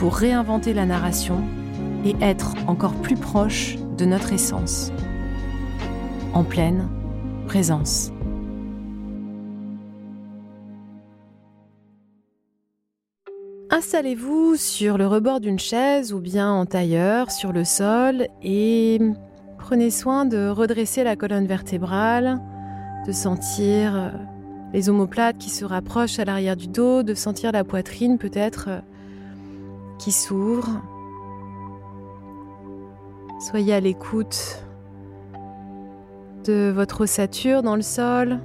pour réinventer la narration et être encore plus proche de notre essence. En pleine présence. Installez-vous sur le rebord d'une chaise ou bien en tailleur sur le sol et prenez soin de redresser la colonne vertébrale, de sentir euh, les omoplates qui se rapprochent à l'arrière du dos, de sentir la poitrine peut-être euh, qui s'ouvre. Soyez à l'écoute de votre ossature dans le sol,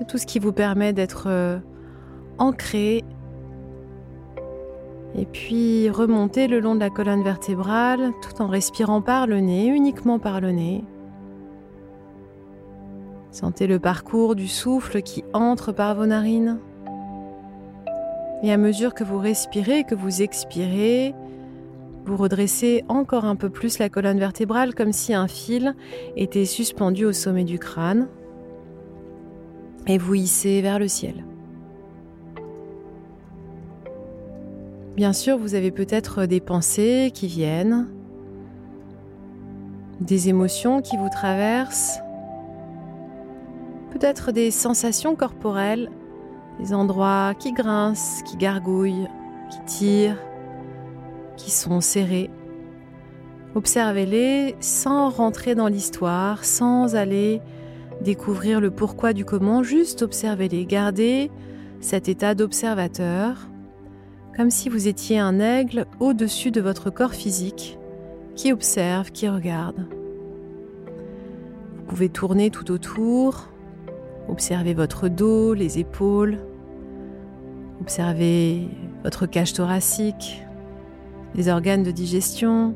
de tout ce qui vous permet d'être euh, ancré et puis remontez le long de la colonne vertébrale tout en respirant par le nez, uniquement par le nez. Sentez le parcours du souffle qui entre par vos narines. Et à mesure que vous respirez, que vous expirez, vous redressez encore un peu plus la colonne vertébrale comme si un fil était suspendu au sommet du crâne. Et vous hissez vers le ciel. Bien sûr, vous avez peut-être des pensées qui viennent, des émotions qui vous traversent, peut-être des sensations corporelles, des endroits qui grincent, qui gargouillent, qui tirent, qui sont serrés. Observez-les sans rentrer dans l'histoire, sans aller découvrir le pourquoi du comment, juste observez-les, gardez cet état d'observateur comme si vous étiez un aigle au-dessus de votre corps physique, qui observe, qui regarde. Vous pouvez tourner tout autour, observer votre dos, les épaules, observer votre cage thoracique, les organes de digestion.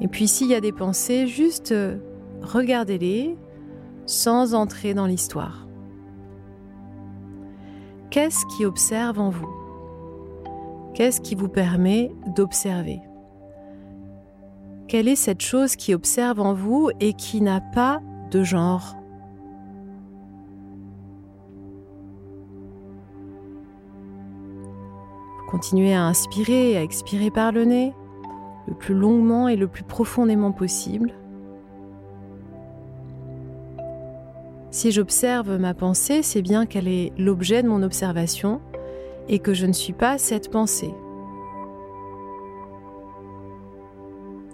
Et puis s'il y a des pensées, juste regardez-les sans entrer dans l'histoire. Qu'est-ce qui observe en vous? Qu'est-ce qui vous permet d'observer? Quelle est cette chose qui observe en vous et qui n'a pas de genre? Continuez à inspirer et à expirer par le nez, le plus longuement et le plus profondément possible. Si j'observe ma pensée, c'est bien qu'elle est l'objet de mon observation et que je ne suis pas cette pensée.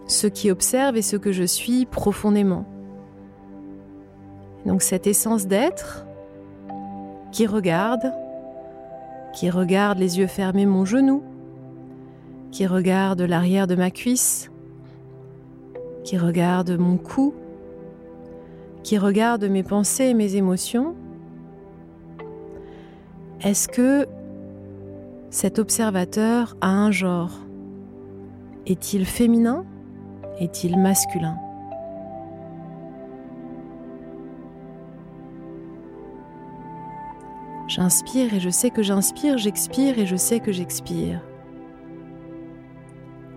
Ce qui observe est ce que je suis profondément. Donc cette essence d'être qui regarde, qui regarde les yeux fermés mon genou, qui regarde l'arrière de ma cuisse, qui regarde mon cou, qui regarde mes pensées et mes émotions, est-ce que cet observateur a un genre? Est-il féminin? Est-il masculin? J'inspire et je sais que j'inspire, j'expire et je sais que j'expire.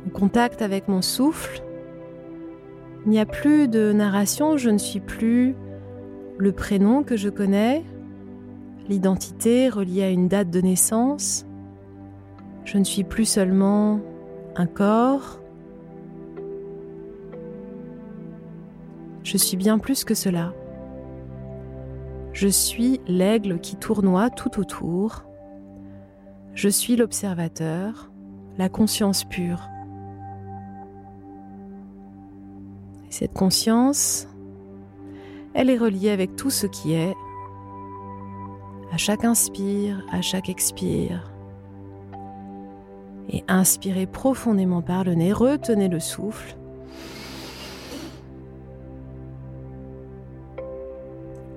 au contact avec mon souffle. Il n'y a plus de narration, je ne suis plus le prénom que je connais, l'identité reliée à une date de naissance. Je ne suis plus seulement un corps. Je suis bien plus que cela. Je suis l'aigle qui tournoie tout autour. Je suis l'observateur, la conscience pure. Cette conscience, elle est reliée avec tout ce qui est, à chaque inspire, à chaque expire. Et inspirez profondément par le nez, retenez le souffle.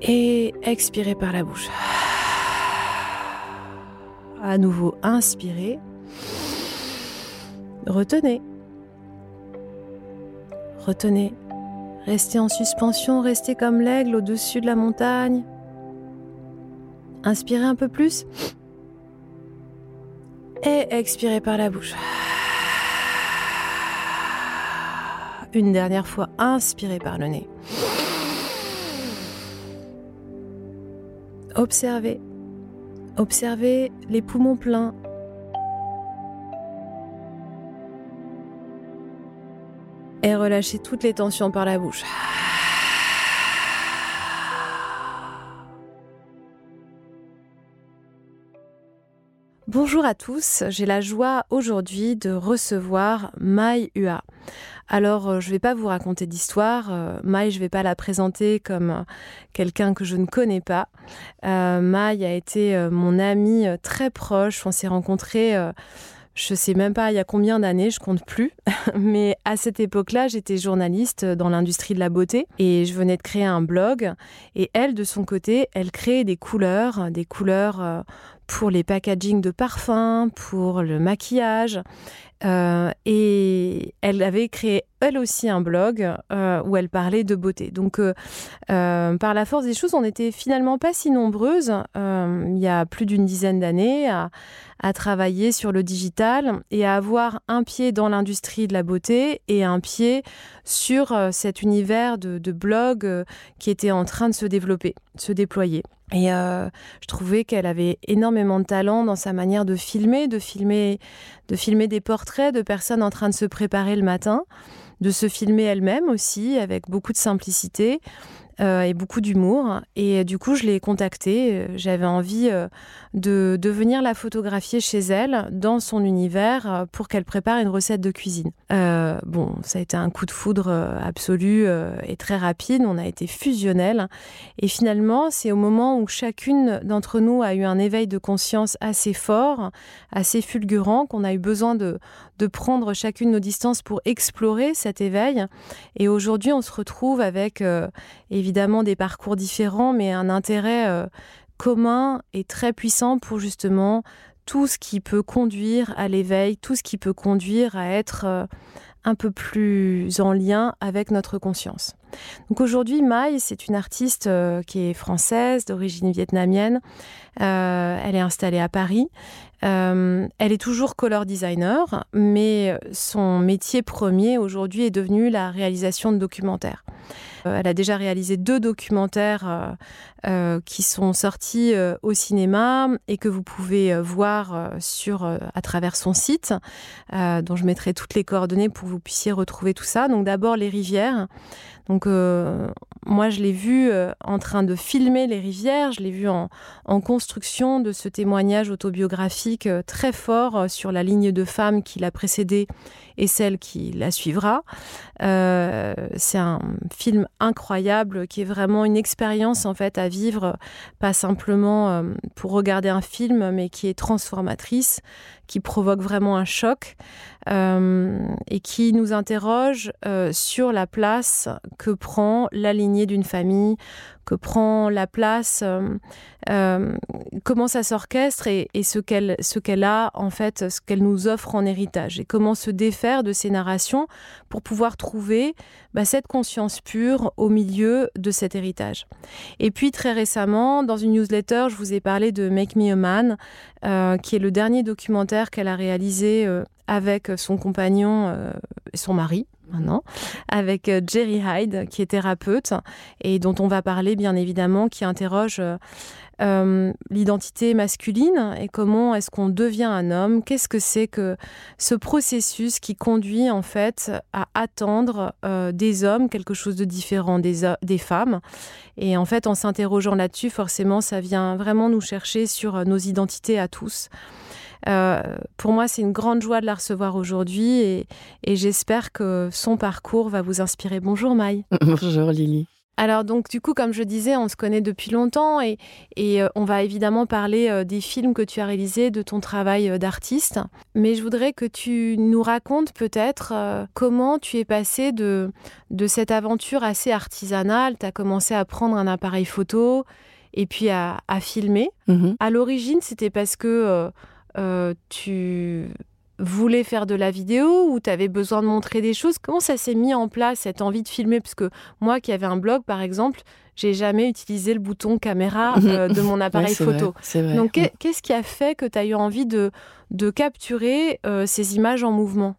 Et expirez par la bouche. À nouveau, inspirez. Retenez. Retenez. Restez en suspension, restez comme l'aigle au-dessus de la montagne. Inspirez un peu plus. Et expirez par la bouche. Une dernière fois, inspirez par le nez. Observez. Observez les poumons pleins. Et relâchez toutes les tensions par la bouche. Bonjour à tous, j'ai la joie aujourd'hui de recevoir Mai Ua. Alors, euh, je ne vais pas vous raconter d'histoire. Euh, Mai, je ne vais pas la présenter comme euh, quelqu'un que je ne connais pas. Mai a été mon amie très proche. On s'est rencontrés je sais même pas il y a combien d'années, je compte plus. Mais à cette époque-là, j'étais journaliste dans l'industrie de la beauté et je venais de créer un blog. Et elle, de son côté, elle crée des couleurs, des couleurs pour les packagings de parfums, pour le maquillage. Euh, et elle avait créé elle aussi un blog euh, où elle parlait de beauté. Donc, euh, par la force des choses, on n'était finalement pas si nombreuses il y a plus d'une dizaine d'années à, travailler sur le digital et à avoir un pied dans l'industrie de la beauté et un pied sur cet univers de, de blog qui était en train de se développer, de se déployer. Et euh, je trouvais qu'elle avait énormément de talent dans sa manière de filmer, de filmer, de filmer des portraits de personnes en train de se préparer le matin, de se filmer elle-même aussi avec beaucoup de simplicité. Euh, et beaucoup d'humour. Et euh, du coup, je l'ai contactée. Euh, j'avais envie de, de, venir la photographier chez elle, dans son univers, pour qu'elle prépare une recette de cuisine. bon, ça a été un coup de foudre absolu et très rapide. On a été fusionnels. Et finalement, c'est au moment où chacune d'entre nous a eu un éveil de conscience assez fort, assez fulgurant, qu'on a eu besoin de, de prendre chacune nos distances pour explorer cet éveil. Et aujourd'hui, on se retrouve avec évidemment des parcours différents, mais un intérêt euh, commun et très puissant pour justement tout ce qui peut conduire à l'éveil, tout ce qui peut conduire à être euh, un peu plus en lien avec notre conscience. Donc aujourd'hui, Mai, c'est une artiste euh, qui est française, d'origine vietnamienne. elle est installée à Paris. Elle est toujours color designer, mais son métier premier aujourd'hui est devenu la réalisation de documentaires. Euh, elle a déjà réalisé deux documentaires euh, euh, qui sont sortis au cinéma et que vous pouvez voir à travers son site, dont je mettrai toutes les coordonnées pour que vous puissiez retrouver tout ça. Donc d'abord les rivières. Donc moi je l'ai vu en train de filmer les rivières, je l'ai vu en, construction de ce témoignage autobiographique très fort sur la ligne de femme qui l'a précédée et celle qui la suivra. C'est un film incroyable qui est vraiment une expérience en fait à vivre, pas simplement euh, pour regarder un film, mais qui est transformatrice, qui provoque vraiment un choc euh, et qui nous interroge euh, sur la place que prend la lignée d'une famille que prend la place, comment ça s'orchestre et, ce qu'elle ce qu'elle a en fait, ce qu'elle nous offre en héritage et comment se défaire de ces narrations pour pouvoir trouver bah, cette conscience pure au milieu de cet héritage. Et puis très récemment, dans une newsletter, je vous ai parlé de Make Me a Man, qui est le dernier documentaire qu'elle a réalisé avec son compagnon son mari avec euh, Jerry Hyde, qui est thérapeute et dont on va parler bien évidemment, qui interroge euh, euh, l'identité masculine et comment est-ce qu'on devient un homme, qu'est-ce que c'est que ce processus qui conduit en fait à attendre des hommes quelque chose de différent des, des femmes? Et en fait, en s'interrogeant là-dessus, forcément, ça vient vraiment nous chercher sur nos identités à tous. Euh, pour moi, c'est une grande joie de la recevoir aujourd'hui et, j'espère que son parcours va vous inspirer. Bonjour Maï. Bonjour Lily. Alors donc du coup, comme je disais, on se connaît depuis longtemps et, euh, on va évidemment parler euh, des films que tu as réalisés, de ton travail d'artiste. Mais je voudrais que tu nous racontes peut-être comment tu es passé de, de cette aventure assez artisanale. Tu as commencé à prendre un appareil photo et puis à, filmer. Mm-hmm. À l'origine, c'était parce que... Euh, tu voulais faire de la vidéo ou tu avais besoin de montrer des choses? Comment ça s'est mis en place, cette envie de filmer? Parce que moi qui avais un blog, par exemple, j'ai jamais utilisé le bouton caméra euh, de mon appareil photo. Donc, qu'est-ce qui a fait que tu as eu envie de, de capturer euh, ces images en mouvement?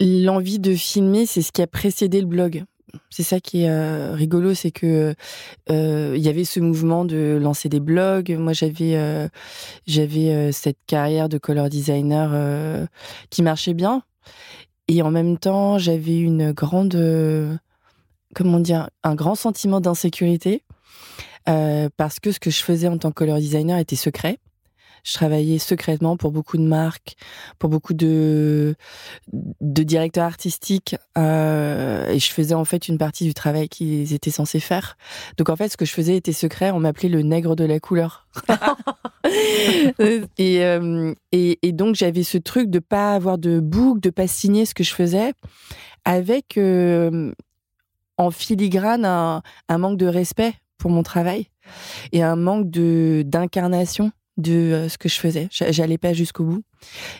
L'envie de filmer, c'est ce qui a précédé le blog. C'est ça qui est euh, rigolo, c'est que euh, y avait ce mouvement de lancer des blogs. Moi, j'avais euh, cette carrière de color designer qui marchait bien, et en même temps, j'avais une grande comment dire un grand sentiment d'insécurité parce que ce que je faisais en tant que color designer était secret. Je travaillais secrètement pour beaucoup de marques, pour beaucoup de, de directeurs artistiques, euh, et je faisais en fait une partie du travail qu'ils étaient censés faire. Donc en fait, ce que je faisais était secret. On m'appelait le nègre de la couleur. et, euh, et, et, donc j'avais ce truc de pas avoir de boucle, de pas signer ce que je faisais, avec euh, en filigrane un, un manque de respect pour mon travail et un manque de d'incarnation de euh, ce que je faisais. J'allais pas jusqu'au bout.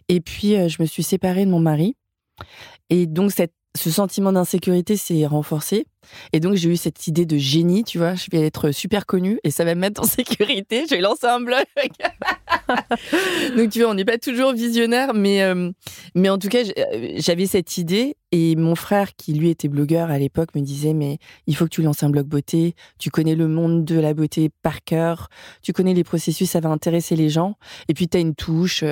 Et puis, euh, je me suis séparée de mon mari. Et donc, cette, ce sentiment d'insécurité s'est renforcé. Et donc, j'ai eu cette idée de génie, tu vois, je vais être super connue et ça va me mettre en sécurité. Je vais lancer un blog. donc, tu vois, on n'est pas toujours visionnaire, mais, euh, mais en tout cas, euh, j'avais cette idée. Et mon frère, qui lui était blogueur à l'époque, me disait Mais il faut que tu lances un blog beauté. Tu connais le monde de la beauté par cœur. Tu connais les processus, ça va intéresser les gens. Et puis, tu as une touche.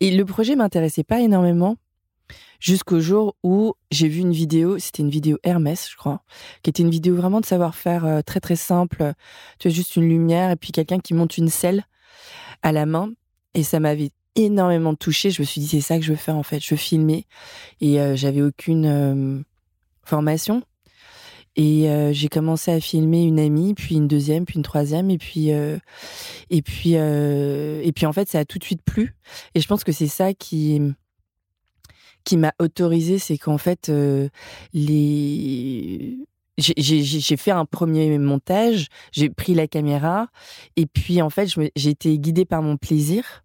Et le projet m'intéressait pas énormément jusqu'au jour où j'ai vu une vidéo, c'était une vidéo Hermès, je crois, qui était une vidéo vraiment de savoir-faire euh, très très simple. Tu as juste une lumière et puis quelqu'un qui monte une selle à la main. Et ça m'avait énormément touchée. Je me suis dit, c'est ça que je veux faire en fait. Je veux filmer. Et euh, j'avais aucune euh, formation. Et j'ai commencé à filmer une amie, puis une deuxième, puis une troisième, et puis et puis et puis en fait ça a tout de suite plu. Et je pense que c'est ça qui qui m'a autorisé, c'est qu'en fait, euh, les j'ai fait un premier montage, j'ai pris la caméra, et puis en fait, j'ai été guidée par mon plaisir.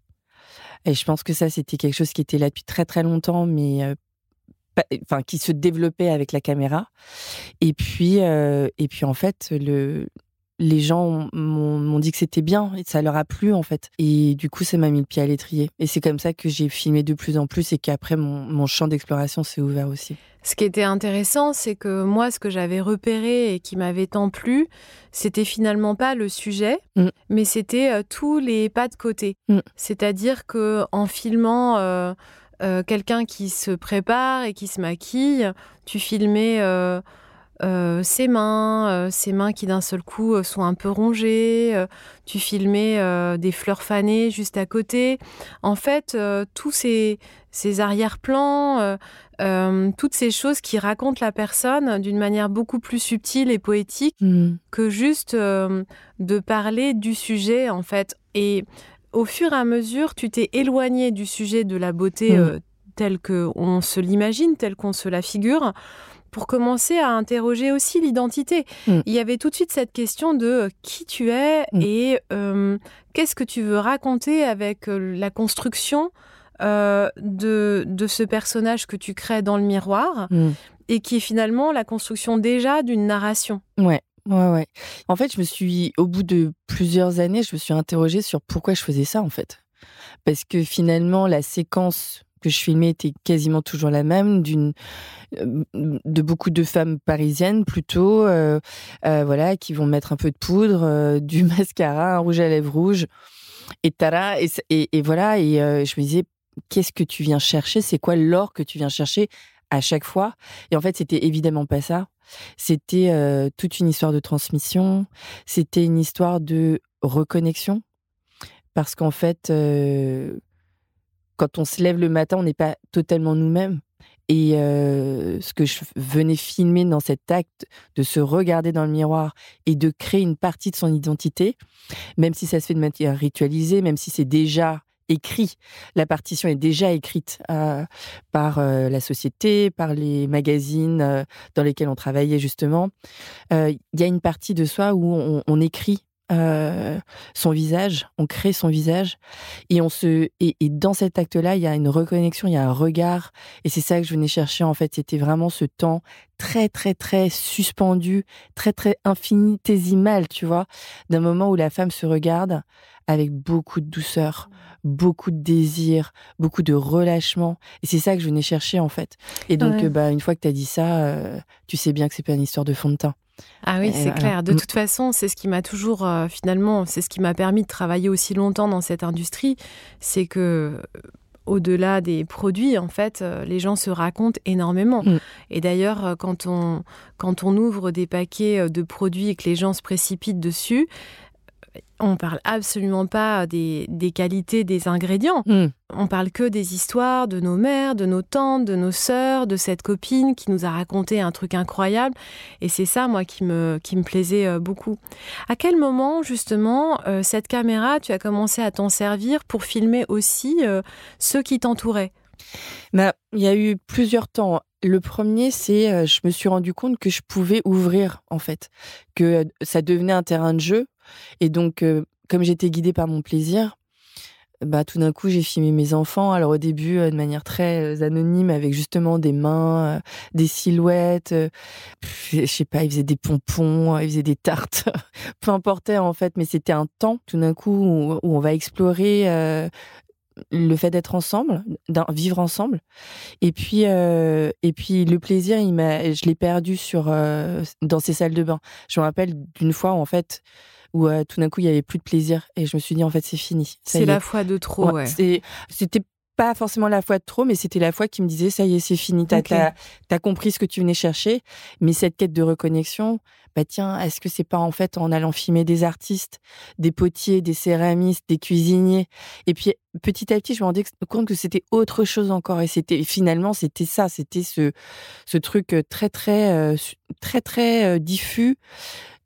Et je pense que ça, c'était quelque chose qui était là depuis très très longtemps, mais euh, enfin qui se développait avec la caméra. Et puis, euh, et puis en fait, le, les gens m'ont dit que c'était bien et ça leur a plu en fait. Et du coup, ça m'a mis le pied à l'étrier. Et c'est comme ça que j'ai filmé de plus en plus et qu'après, mon, champ d'exploration s'est ouvert aussi. Ce qui était intéressant, c'est que moi, ce que j'avais repéré et qui m'avait tant plu, c'était finalement pas le sujet, mm. mais c'était euh, tous les pas de côté. Mm. C'est-à-dire que en filmant euh, euh, quelqu'un qui se prépare et qui se maquille, tu filmais euh, ses mains, euh, ses mains qui d'un seul coup euh, sont un peu rongées, tu filmais des fleurs fanées juste à côté. En fait, tous ces, ces arrière-plans, toutes ces choses qui racontent la personne d'une manière beaucoup plus subtile et poétique mmh. que juste de parler du sujet, en fait. Et au fur et à mesure, tu t'es éloigné du sujet de la beauté mmh. telle qu'on se l'imagine, telle qu'on se la figure pour commencer à interroger aussi l'identité. Mm. Il y avait tout de suite cette question de euh, qui tu es Mm. et euh, qu'est-ce que tu veux raconter avec euh, la construction euh, de, de ce personnage que tu crées dans le miroir Mm. et qui est finalement la construction déjà d'une narration. Ouais. Ouais, ouais. En fait, je me suis, au bout de plusieurs années, je me suis interrogée sur pourquoi je faisais ça, en fait. Parce que finalement, la séquence que je filmais était quasiment toujours la même, d'une, euh, de beaucoup de femmes parisiennes plutôt, euh, euh, voilà, qui vont mettre un peu de poudre, du mascara, un rouge à lèvres rouge, et tada, et, et, voilà, et je me disais, qu'est-ce que tu viens chercher? C'est quoi l'or que tu viens chercher à chaque fois? Et en fait, c'était évidemment pas ça. C'était toute une histoire de transmission. C'était une histoire de reconnexion. Parce qu'en fait, quand on se lève le matin, on n'est pas totalement nous-mêmes. Et euh, ce que je venais filmer dans cet acte de se regarder dans le miroir et de créer une partie de son identité, même si ça se fait de manière ritualisée, même si c'est déjà écrit, la partition est déjà écrite euh, par euh, la société, par les magazines euh, dans lesquels on travaillait justement, euh, il y a une partie de soi où on, on écrit euh, son visage, on crée son visage et on se et, et dans cet acte-là, il y a une reconnexion, il y a un regard et c'est ça que je venais chercher en fait. C'était vraiment ce temps très très très suspendu, très très infinitésimal, tu vois, d'un moment où la femme se regarde avec beaucoup de douceur, beaucoup de désir, beaucoup de relâchement. Et c'est ça que je venais chercher en fait. Et donc, Ouais. bah, une fois que tu as dit ça, euh, tu sais bien que c'est pas une histoire de fond de teint. Ah oui, c'est clair. De Mm. toute façon, c'est ce qui m'a toujours, euh, finalement, c'est ce qui m'a permis de travailler aussi longtemps dans cette industrie. C'est que, euh, au-delà des produits, en fait, euh, les gens se racontent énormément. Mm. Et d'ailleurs, quand on, quand on ouvre des paquets de produits et que les gens se précipitent dessus, on parle absolument pas des, des qualités des ingrédients. Hmm. On parle que des histoires de nos mères, de nos tantes, de nos sœurs, de cette copine qui nous a raconté un truc incroyable. Et c'est ça, moi, qui me, qui me plaisait euh, beaucoup. À quel moment, justement, euh, cette caméra, tu as commencé à t'en servir pour filmer aussi euh, ceux qui t'entouraient? Bah, il y a eu plusieurs temps. Le premier, c'est euh, je me suis rendu compte que je pouvais ouvrir en fait, que ça devenait un terrain de jeu. Et donc, euh, comme j'étais guidée par mon plaisir, bah tout d'un coup j'ai filmé mes enfants. Alors au début euh, de manière très euh, anonyme, avec justement des mains, des silhouettes. je sais pas, ils faisaient des pompons, ils faisaient des tartes, peu importe en fait. Mais c'était un temps tout d'un coup où, on va explorer. le fait d'être ensemble, vivre ensemble, et puis et puis le plaisir, il je l'ai perdu sur dans ces salles de bain. Je me rappelle d'une fois où en fait où euh, tout d'un coup il y avait plus de plaisir et je me suis dit en fait c'est fini. C'est la fois de trop, Ouais, ouais. c'est- C'était pas forcément la fois de trop, mais c'était la fois qui me disait ça y est c'est fini. T'as compris ce que tu venais chercher, mais cette quête de reconnexion, bah tiens, est-ce que c'est pas en fait en allant filmer des artistes, des potiers, des céramistes, des cuisiniers, et puis petit à petit je me rendais compte que c'était autre chose encore, et c'était finalement c'était ça, c'était ce ce truc euh, très très euh, très très diffus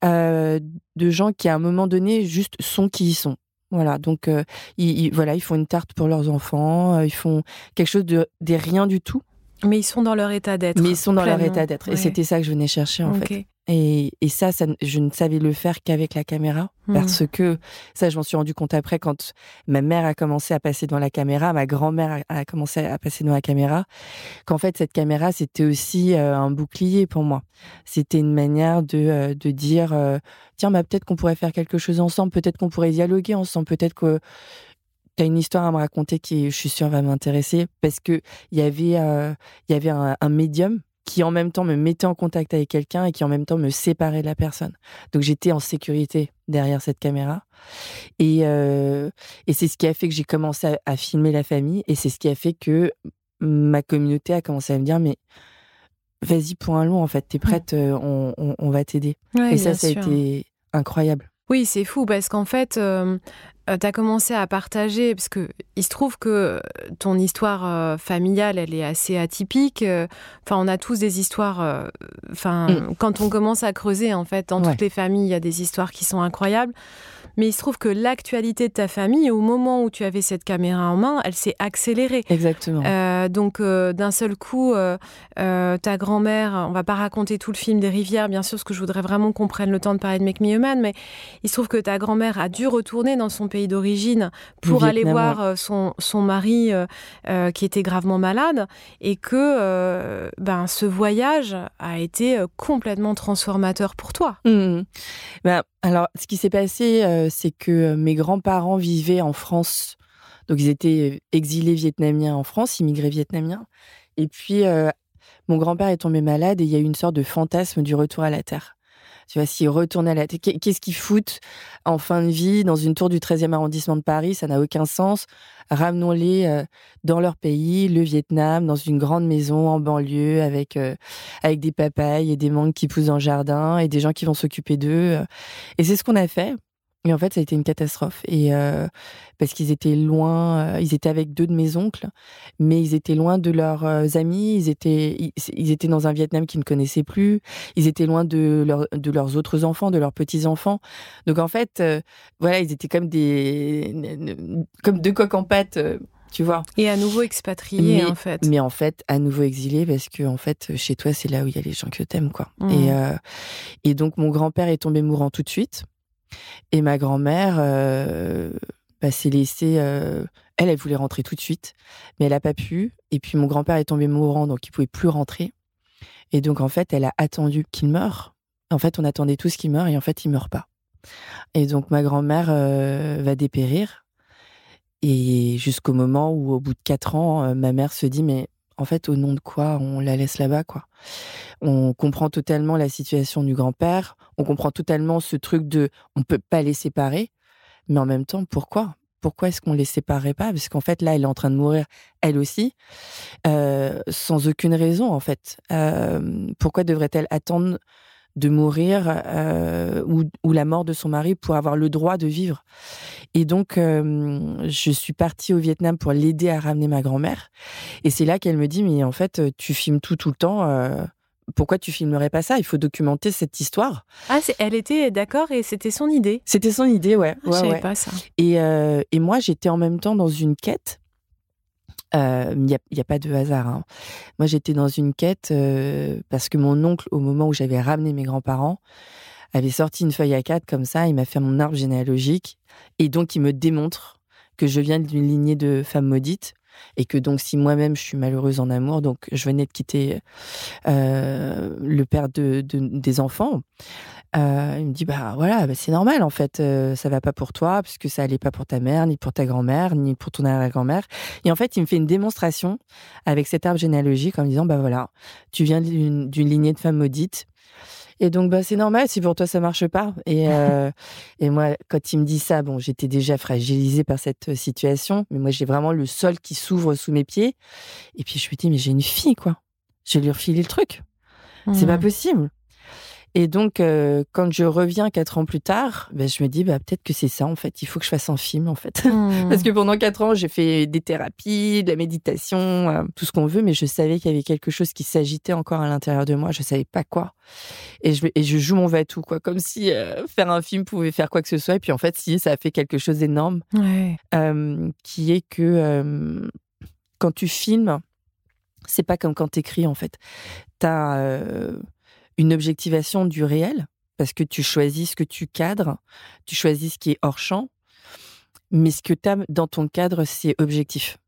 euh, de gens qui à un moment donné juste sont qui ils sont. Voilà, donc euh, ils, ils- voilà, ils font une tarte pour leurs enfants, euh, ils font quelque chose de des rien du tout, Mais ils sont dans leur état d'être. mais ils sont dans leur état d'être. Et c'était ça que je venais chercher en fait. Et, et ça, ça, je ne savais le faire qu'avec la caméra, Hmm. parce que ça, je m'en suis rendu compte après quand ma mère a commencé à passer dans la caméra, ma grand-mère a, a commencé à passer dans la caméra, qu'en fait cette caméra c'était aussi euh, un bouclier pour moi. C'était une manière de euh, de dire euh, tiens, bah peut-être qu'on pourrait faire quelque chose ensemble, peut-être qu'on pourrait dialoguer ensemble, peut-être que tu as une histoire à me raconter qui, je suis sûre, va m'intéresser parce que il y avait il y avait un, un médium qui en même temps me mettait en contact avec quelqu'un et qui en même temps me séparait de la personne. Donc j'étais en sécurité derrière cette caméra. Et, euh, et c'est ce qui a fait que j'ai commencé à, à filmer la famille et c'est ce qui a fait que ma communauté a commencé à me dire mais vas-y pour un long en fait, t'es prête, euh, on, on, on va t'aider. Ouais, et ça, ça a sûr. été incroyable. Oui, c'est fou parce qu'en fait, euh, tu as commencé à partager, parce que il se trouve que ton histoire euh, familiale, elle est assez atypique. euh, Enfin, on a tous des histoires. euh, Enfin, quand on commence à creuser, en fait, dans Mm. Ouais. toutes les familles, il y a des histoires qui sont incroyables. Mais il se trouve que l'actualité de ta famille, au moment où tu avais cette caméra en main, elle s'est accélérée. Exactement. Euh, donc, euh, d'un seul coup, euh, ta grand-mère, on va pas raconter tout le film des rivières, bien sûr, parce que je voudrais vraiment qu'on prenne le temps de parler de Make Me Human, mais il se trouve que ta grand-mère a dû retourner dans son pays d'origine pour aller voir son, son mari qui était gravement malade et que ben, ce voyage a été complètement transformateur pour toi. Mmh. Ben, alors, ce qui s'est passé, euh, c'est que mes grands-parents vivaient en France. Donc, ils étaient exilés vietnamiens en France, immigrés vietnamiens. Et puis, euh, mon grand-père est tombé malade et il y a eu une sorte de fantasme du retour à la Terre. Tu vois, s'ils retournaient à la qu'est-ce qu'ils foutent en fin de vie dans une tour du 13e arrondissement de Paris? Ça n'a aucun sens. Ramenons-les euh, dans leur pays, le Vietnam, dans une grande maison en banlieue avec, euh, avec des papayes et des mangues qui poussent dans le jardin et des gens qui vont s'occuper d'eux. Euh. Et c'est ce qu'on a fait. Et en fait, ça a été une catastrophe. Et euh, parce qu'ils étaient loin, euh, ils étaient avec deux de mes oncles, mais ils étaient loin de leurs euh, amis. Ils étaient, ils, étaient dans un Vietnam qu'ils ne connaissaient plus. Ils étaient loin de, leur, de leurs autres enfants, de leurs petits enfants. Donc en fait, voilà, ils étaient comme des, comme deux coques en pâte. tu vois. Et à nouveau expatriés, en fait. Mais en fait, à nouveau exilés, parce que, en fait, chez toi, c'est là où il y a les gens que t'aimes, quoi. Et, mmh. et donc, mon grand-père est tombé mourant tout de suite. Et ma grand-mère euh, bah, s'est laissée. Euh, elle, elle voulait rentrer tout de suite, mais elle n'a pas pu. Et puis mon grand-père est tombé mourant, donc il pouvait plus rentrer. Et donc en fait, elle a attendu qu'il meure. En fait, on attendait tous qu'il meure, et en fait, il meurt pas. Et donc ma grand-mère euh, va dépérir. Et jusqu'au moment où, au bout de quatre ans, ma mère se dit mais en fait, au nom de quoi on la laisse là-bas, quoi. On comprend totalement la situation du grand-père, on comprend totalement ce truc de on peut pas les séparer, mais en même temps, pourquoi? Pourquoi est-ce qu'on les séparerait pas? Parce qu'en fait, là, elle est en train de mourir, elle aussi, euh, sans aucune raison, en fait. Euh, pourquoi devrait-elle attendre de mourir euh, ou, la mort de son mari pour avoir le droit de vivre. Et donc, euh, je suis partie au Vietnam pour l'aider à ramener ma grand-mère. Et c'est là qu'elle me dit, mais en fait, tu filmes tout tout le temps. Euh, pourquoi tu filmerais pas ça? Il faut documenter cette histoire. Ah, elle était d'accord et c'était son idée. C'était son idée, ouais. Ah, je savais pas ça. Et, et moi, j'étais en même temps dans une quête il euh, n'y a, a, pas de hasard. Hein. Moi, j'étais dans une quête euh, parce que mon oncle, au moment où j'avais ramené mes grands-parents, avait sorti une feuille à quatre comme ça. Il m'a fait mon arbre généalogique et donc il me démontre que je viens d'une lignée de femmes maudites et que donc si moi-même je suis malheureuse en amour, donc je venais de quitter euh, le père de, des enfants, euh, il me dit bah voilà, bah, c'est normal en fait, euh, ça va pas pour toi puisque ça allait pas pour ta mère, ni pour ta grand-mère, ni pour ton arrière-grand-mère. Et en fait, il me fait une démonstration avec cet arbre généalogique en me disant bah voilà, tu viens d'une lignée de femmes maudites. Et donc, bah, c'est normal si pour toi ça marche pas. Et, euh, et moi, quand il me dit ça, bon, j'étais déjà fragilisée par cette situation, mais moi, j'ai vraiment le sol qui s'ouvre sous mes pieds. Et puis, je me dis, mais j'ai une fille, quoi. Je vais lui refiler le truc. C'est pas mmh. possible. Et donc, euh, quand je reviens quatre ans plus tard, ben, je me dis, bah, peut-être que c'est ça, en fait. Il faut que je fasse un film, en fait. Mmh. Parce que pendant quatre ans, j'ai fait des thérapies, de la méditation, euh, tout ce qu'on veut, mais je savais qu'il y avait quelque chose qui s'agitait encore à l'intérieur de moi. Je savais pas quoi. Et je, et je joue mon va-tout, quoi. Comme si euh, faire un film pouvait faire quoi que ce soit. Et puis, en fait, si, ça a fait quelque chose d'énorme. qui est que quand tu filmes, c'est pas comme quand tu écris, en fait. T'as une objectivation du réel, parce que tu choisis ce que tu cadres, tu choisis ce qui est hors champ, mais ce que tu as dans ton cadre, c'est objectif.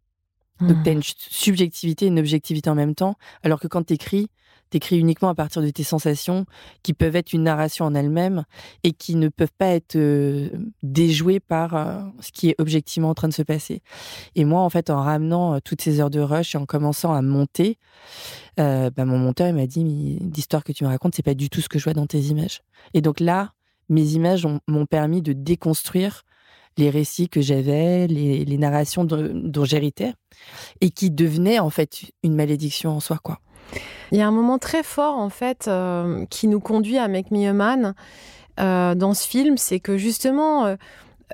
Donc, tu as mmh. une subjectivité et une objectivité en même temps, alors que quand tu écris, t'écris uniquement à partir de tes sensations, qui peuvent être une narration en elle-même et qui ne peuvent pas être euh, déjouées par euh, ce qui est objectivement en train de se passer. Et moi, en fait, en ramenant euh, toutes ces heures de rush et en commençant à monter, bah, mon monteur m'a dit l'histoire que tu me racontes, c'est pas du tout ce que je vois dans tes images. Et donc là, mes images m'ont permis de déconstruire les récits que j'avais, les, narrations dont j'héritais, et qui devenaient en fait une malédiction en soi, quoi. Il y a un moment très fort, en fait, euh, qui nous conduit à Make Me a Man euh, dans ce film, c'est que justement,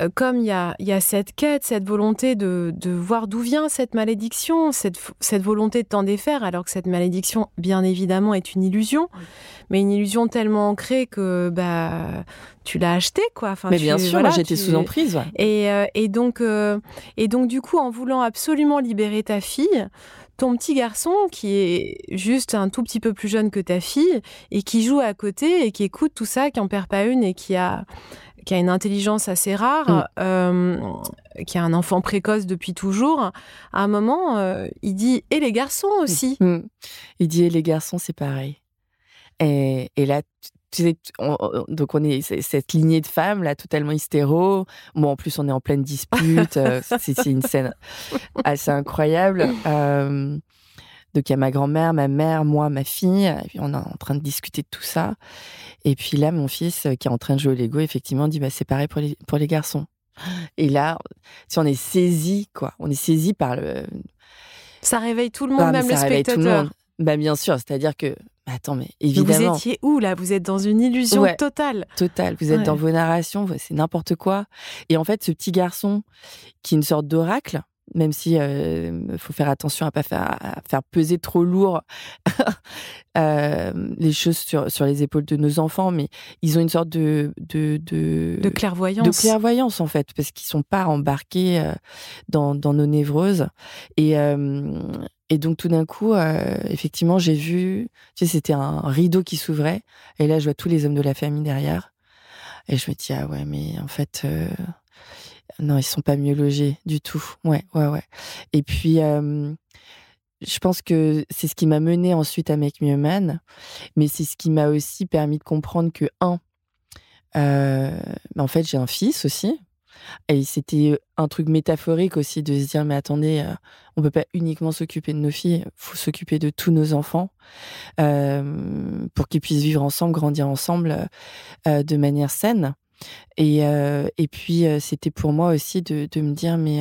euh, comme il y a, y a, cette quête, cette volonté de, de voir d'où vient cette malédiction, cette, cette volonté de t'en défaire, alors que cette malédiction, bien évidemment, est une illusion, mais une illusion tellement ancrée que bah, tu l'as achetée, quoi. Enfin, mais bien sûr, j'étais sous emprise. Et, euh, et, donc, euh, et donc, du coup, en voulant absolument libérer ta fille, ton petit garçon qui est juste un tout petit peu plus jeune que ta fille et qui joue à côté et qui écoute tout ça, qui en perd pas une et qui a qui a une intelligence assez rare, mm. euh, qui a un enfant précoce depuis toujours, à un moment, euh, il dit et les garçons aussi? Mm. Il dit et les garçons, c'est pareil. Et, et là, donc on est cette lignée de femmes là totalement hystéro. Bon, en plus on est en pleine dispute. Euh, c'est une scène assez incroyable. Euh, donc il y a ma grand-mère, ma mère, moi, ma fille. Et puis on est en train de discuter de tout ça. Et puis là, mon fils euh, qui est en train de jouer au Lego, effectivement, dit bah c'est pareil pour les pour les garçons. Et là, si on est saisi quoi, on est saisi par le. Ça réveille tout le monde, même le spectateur. Bah bien sûr, c'est-à-dire que Attends, mais évidemment. vous étiez où là? Vous êtes dans une illusion totale. Totale. Vous êtes dans vos narrations, c'est n'importe quoi. Et en fait, ce petit garçon qui est une sorte d'oracle, même si euh, faut faire attention à pas faire, faire peser trop lourd euh, les choses sur, sur les épaules de nos enfants, mais ils ont une sorte de de, de, clairvoyance, de clairvoyance en fait, parce qu'ils sont pas embarqués euh, dans, dans nos névroses et et donc tout d'un coup, euh, effectivement, j'ai vu, tu sais, c'était un rideau qui s'ouvrait, et là, je vois tous les hommes de la famille derrière, et je me dis ah ouais, mais en fait, euh, non, ils sont pas mieux logés du tout. Ouais, ouais, ouais. Et puis, euh, je pense que c'est ce qui m'a mené ensuite à Make Me a Man, mais c'est ce qui m'a aussi permis de comprendre que un, en fait, j'ai un fils aussi, et c'était un truc métaphorique aussi de se dire mais attendez, on on peut pas uniquement s'occuper de nos filles, faut s'occuper de tous nos enfants pour qu'ils puissent vivre ensemble, grandir ensemble de manière saine. Et, et puis c'était pour moi aussi de, de me dire mais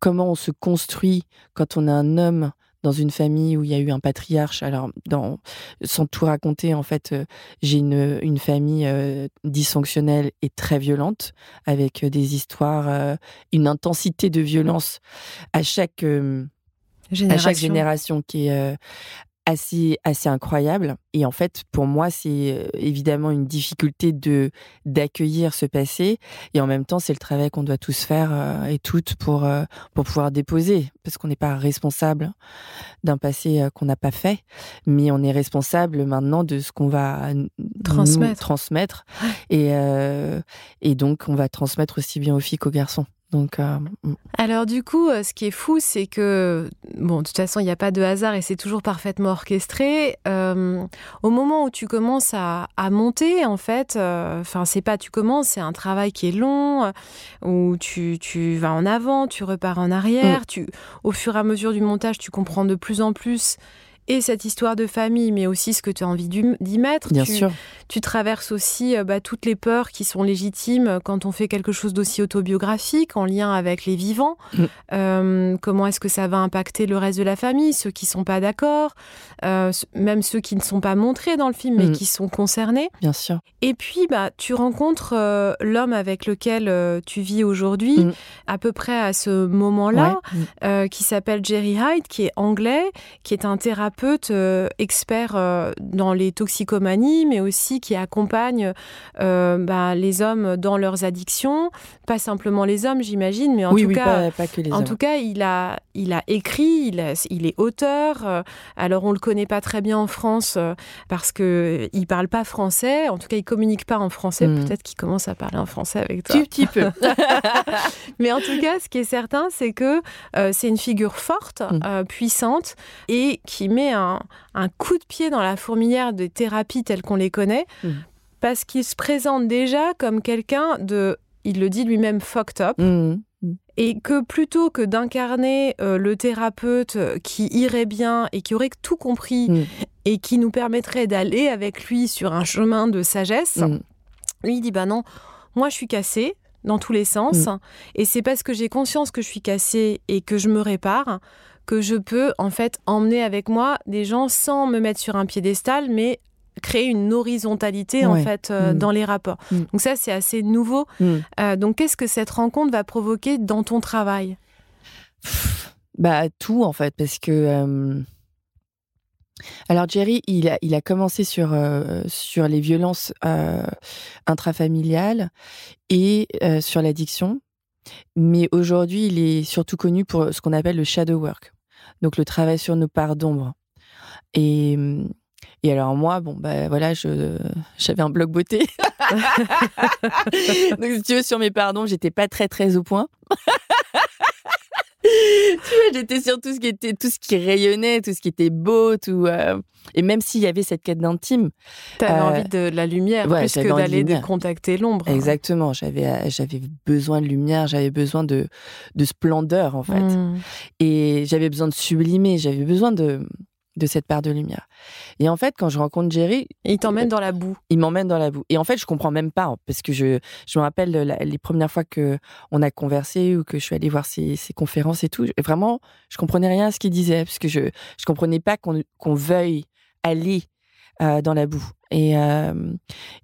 comment on se construit quand on a un homme dans une famille où il y a eu un patriarche. Alors, dans, sans tout raconter, en fait, euh, j'ai une, une famille euh, dysfonctionnelle et très violente, avec euh, des histoires, une intensité de violence à chaque, génération. à chaque génération qui est assez assez incroyable. Et en fait pour moi c'est euh, évidemment une difficulté de d'accueillir ce passé. Et en même temps c'est le travail qu'on doit tous faire euh, et toutes pour euh, pour pouvoir déposer. Parce qu'on n'est pas responsable d'un passé qu'on n'a pas fait mais on est responsable maintenant de ce qu'on va transmettre, transmettre. Et et donc on va transmettre aussi bien aux filles qu'aux garçons donc, euh. Alors du coup, euh, ce qui est fou, c'est que, bon, de toute façon, il n'y a pas de hasard et c'est toujours parfaitement orchestré. Euh, au moment où tu commences à, monter, en fait, enfin, c'est pas tu commences, c'est un travail qui est long, où tu, tu, vas en avant, tu repars en arrière, mm. tu, au fur et à mesure du montage, tu comprends de plus en plus et cette histoire de famille, mais aussi ce que tu as envie d'y mettre. Bien tu, sûr. Tu traverses aussi euh, bah, toutes les peurs qui sont légitimes quand on fait quelque chose d'aussi autobiographique, en lien avec les vivants. Mm. Euh, comment est-ce que ça va impacter le reste de la famille, ceux qui sont pas d'accord, euh, même ceux qui ne sont pas montrés dans le film, mais mm. qui sont concernés. Bien sûr. Et puis, bah, tu rencontres l'homme avec lequel tu vis aujourd'hui, mm. à peu près à ce moment-là, qui s'appelle Jerry Hyde, qui est anglais, qui est un thérapeute thérapeute euh, expert euh, dans les toxicomanies, mais aussi qui accompagne euh, bah, les hommes dans leurs addictions. Pas simplement les hommes, j'imagine, mais en tout cas, en tout cas, il a, il a écrit, il, il est auteur. alors on le connaît pas très bien en France parce que il parle pas français. En tout cas, il communique pas en français. Hmm. Peut-être qu'il commence à parler en français avec toi. Un petit peu. mais en tout cas, ce qui est certain, c'est que c'est une figure forte, hmm. puissante et qui met un, coup de pied dans la fourmilière des thérapies telles qu'on les connaît, mmh. parce qu'il se présente déjà comme quelqu'un de, il le dit lui-même, fucked up. Mmh. Mmh. Et que plutôt que d'incarner euh, le thérapeute qui irait bien et qui aurait tout compris et qui nous permettrait d'aller avec lui sur un chemin de sagesse, lui il dit bah non, moi je suis cassé, dans tous les sens. Et c'est parce que j'ai conscience que je suis cassé et que je me répare que je peux en fait emmener avec moi des gens sans me mettre sur un piédestal, mais créer une horizontalité en fait mm. dans les rapports. Mm. Donc ça, c'est assez nouveau. donc qu'est-ce que cette rencontre va provoquer dans ton travail? Bah tout en fait, parce que alors Jerry, il a, il a commencé sur, euh, sur les violences euh, intrafamiliales et euh, sur l'addiction. Mais aujourd'hui, il est surtout connu pour ce qu'on appelle le shadow work, donc le travail sur nos parts d'ombre. Et, et alors moi, bon bah voilà, je j'avais un blog beauté. donc si tu veux sur mes d'ombre, j'étais pas très très au point. tu vois, j'étais sur tout ce qui était, tout ce qui rayonnait, tout ce qui était beau, tout. Euh, et même s'il y avait cette quête d'intime. Tu avais envie de la lumière plus que d'aller contacter l'ombre. Exactement. J'avais, euh, j'avais besoin de lumière, j'avais besoin de, de splendeur, en fait. Hmm. Et j'avais besoin de sublimer, j'avais besoin de, de cette part de lumière. Et en fait, quand je rencontre Jerry, il t'emmène dans la boue. Il m'emmène dans la boue. Et en fait, je comprends même pas hein, parce que je, je me rappelle les premières fois que on a conversé ou que je suis allée voir ses, conférences et tout. Vraiment, je comprenais rien à ce qu'il disait parce que je je comprenais pas qu'on veuille aller euh, dans la boue. Et, euh,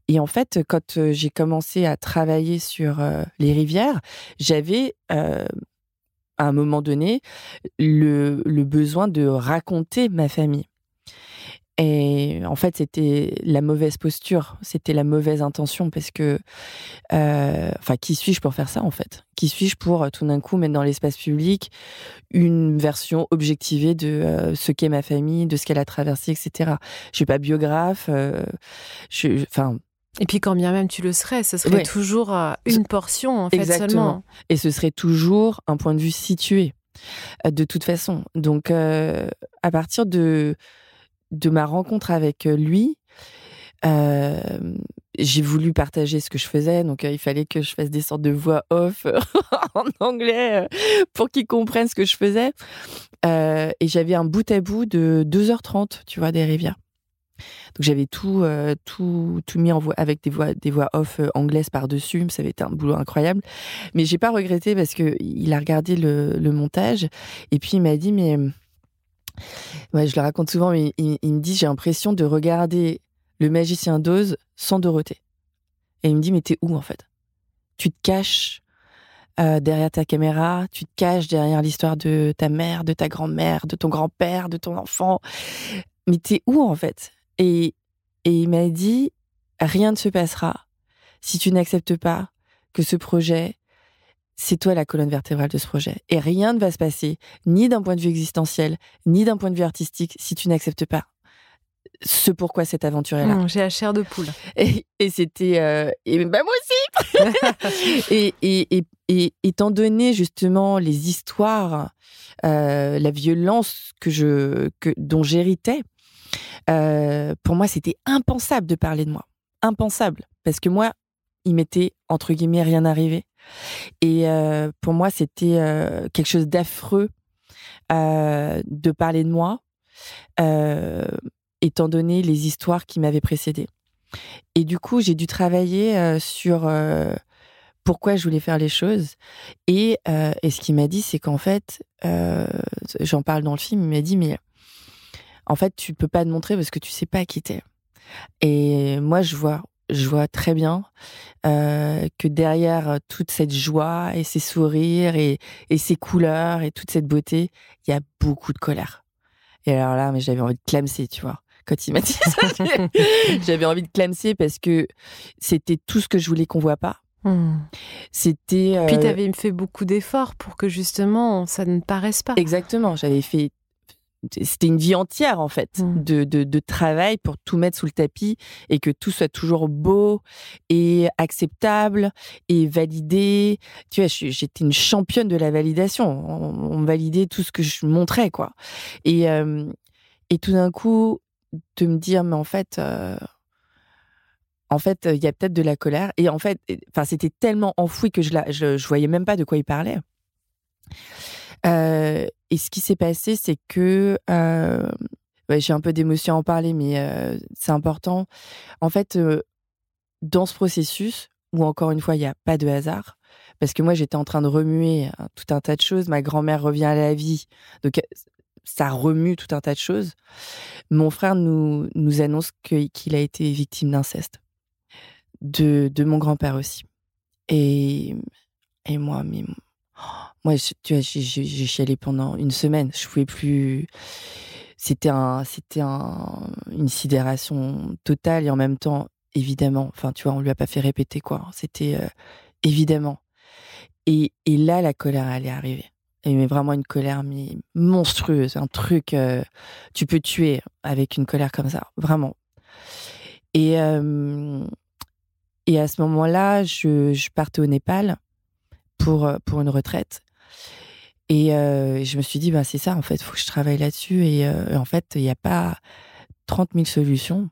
et en fait, quand euh, j'ai commencé à travailler sur les rivières, j'avais à un moment donné le, besoin de raconter ma famille. Et en fait, c'était la mauvaise posture, c'était la mauvaise intention parce que, euh, enfin, qui suis-je pour faire ça en fait? Qui suis-je pour euh, tout d'un coup mettre dans l'espace public une version objectivée de euh, ce qu'est ma famille, de ce qu'elle a traversé, etc. Je suis pas biographe, enfin. Et puis quand bien même tu le serais, ce serait toujours euh, une portion en fait seulement. Et ce serait toujours un point de vue situé euh, de toute façon. Donc euh, à partir de de ma rencontre avec lui, j'ai voulu partager ce que je faisais, donc il fallait que je fasse des sortes de voix off en anglais pour qu'ils comprennent ce que je faisais. et j'avais un bout à bout de 2h30, tu vois, des rivières. Donc j'avais tout, euh, tout, tout mis en voix avec des voix, des voix off euh, anglaises par dessus. Ça avait été un boulot incroyable, mais j'ai pas regretté parce que il a regardé le, montage et puis il m'a dit mais ouais, je le raconte souvent, mais il, me dit j'ai l'impression de regarder le magicien d'Oz sans Dorothée. Et il me dit mais t'es où en fait? Tu te caches euh, derrière ta caméra, tu te caches derrière l'histoire de ta mère, de ta grand-mère, de ton grand-père, de ton enfant. Mais t'es où en fait? Et, il m'a dit, rien ne se passera si tu n'acceptes pas que ce projet, c'est toi la colonne vertébrale de ce projet. Et rien ne va se passer, ni d'un point de vue existentiel, ni d'un point de vue artistique, si tu n'acceptes pas ce pourquoi cette aventure est là. Mmh, j'ai la chair de poule. Et, c'était... Euh, et bah moi aussi et, et, et, étant donné justement les histoires, euh, la violence que je, que, dont j'héritais, euh, pour moi, c'était impensable de parler de moi. Impensable. Parce que moi, il m'était, entre guillemets, rien arrivé. Et euh, pour moi, c'était euh, quelque chose d'affreux de parler de moi, étant donné les histoires qui m'avaient précédé. Et du coup, j'ai dû travailler sur pourquoi je voulais faire les choses. Et, et ce qu'il m'a dit, c'est qu'en fait, j'en parle dans le film, il m'a dit, mais en fait, tu peux pas te montrer parce que tu sais pas qui t'es. Et moi, je vois, je vois très bien euh, que derrière toute cette joie et ces sourires et, ces couleurs et toute cette beauté, il y a beaucoup de colère. Et alors là, mais j'avais envie de clamser, tu vois. Quand il m'a dit ça, j'avais envie de clamser parce que c'était tout ce que je voulais qu'on voit pas. Hmm. C'était. Puis tu avais fait beaucoup d'efforts pour que justement ça ne paraisse pas. Exactement. J'avais fait c'était une vie entière en fait mmh. de, de, travail pour tout mettre sous le tapis et que tout soit toujours beau et acceptable et validé. Tu vois, j'étais une championne de la validation. On, me validait tout ce que je montrais quoi. Et et tout d'un coup de me dire mais en fait euh, en fait il y a peut-être de la colère et en fait enfin c'était tellement enfoui que je, la, je je voyais même pas de quoi il parlait. Euh, et ce qui s'est passé, c'est que euh, j'ai un peu d'émotion à en parler, mais euh, c'est important. En fait, euh, dans ce processus, où encore une fois, il n'y a pas de hasard, parce que moi, j'étais en train de remuer tout un tas de choses. Ma grand-mère revient à la vie. Donc, ça remue tout un tas de choses. Mon frère nous, nous annonce qu'il a été victime d'inceste. De, de mon grand-père aussi. Et, et moi, mais, moi, tu vois, j'ai chialé pendant une semaine. Je pouvais plus. C'était un, c'était un, une sidération totale et en même temps, évidemment. Enfin, tu vois, on lui a pas fait répéter quoi. C'était euh, évidemment. Et, et là, la colère, elle est arrivée mais vraiment une colère mais monstrueuse, un truc euh, tu peux tuer avec une colère comme ça, vraiment. Et et à ce moment-là, je, je, partais au Népal pour euh, pour une retraite. Et euh, je me suis dit, bah, c'est ça, en fait, il faut que je travaille là-dessus. Et en fait, il n'y a pas 30 000 solutions.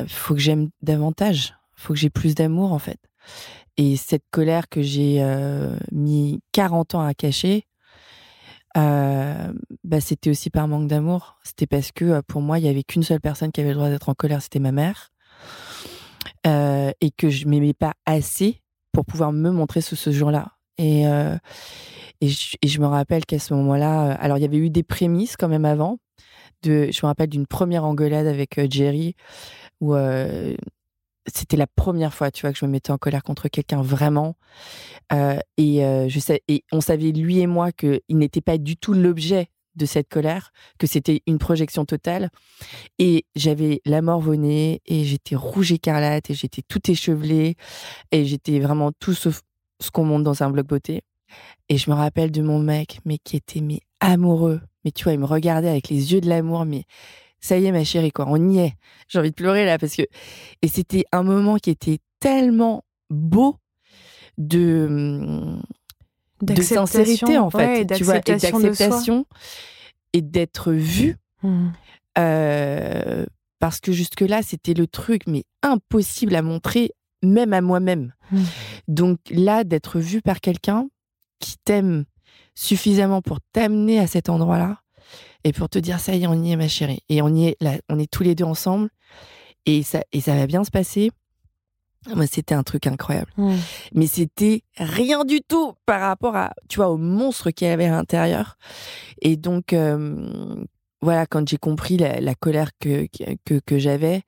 Il faut que j'aime davantage. Il faut que j'ai plus d'amour, en fait. Et cette colère que j'ai euh, mis 40 ans à cacher, euh, bah, c'était aussi par manque d'amour. C'était parce que euh, pour moi, il y avait qu'une seule personne qui avait le droit d'être en colère, c'était ma mère. et que je m'aimais pas assez pour pouvoir me montrer ce, ce jour-là. Et, et, je, me rappelle qu'à ce moment-là, alors il y avait eu des prémices quand même avant. De, je me rappelle d'une première engueulade avec Jerry où c'était la première fois, tu vois, que je me mettais en colère contre quelqu'un vraiment. Euh, et euh, je sais, et on savait lui et moi qu'il n'était pas du tout l'objet de cette colère, que c'était une projection totale. Et j'avais la mort au nez et j'étais rouge écarlate et j'étais tout échevelée et j'étais vraiment tout sauf ce qu'on monte dans un bloc beauté. Et je me rappelle de mon mec, mais qui était mais amoureux. Mais tu vois, il me regardait avec les yeux de l'amour, mais ça y est ma chérie quoi, on y est. J'ai envie de pleurer là parce que et c'était un moment qui était tellement beau de de sincérité en fait, tu vois, et d'acceptation et d'être vu. Mmh. Euh, parce que jusque là c'était le truc mais impossible à montrer même à moi-même. Mmh. Donc là d'être vu par quelqu'un qui t'aime suffisamment pour t'amener à cet endroit-là, et pour te dire ça y est, on y est ma chérie. Et on y est là, on est tous les deux ensemble et ça et ça va bien se passer. Moi, c'était un truc incroyable. Mmh. Mais c'était rien du tout par rapport à, tu vois, au monstre qu'il y avait à l'intérieur. Et donc, euh, voilà, quand j'ai compris la, colère que, que, que j'avais,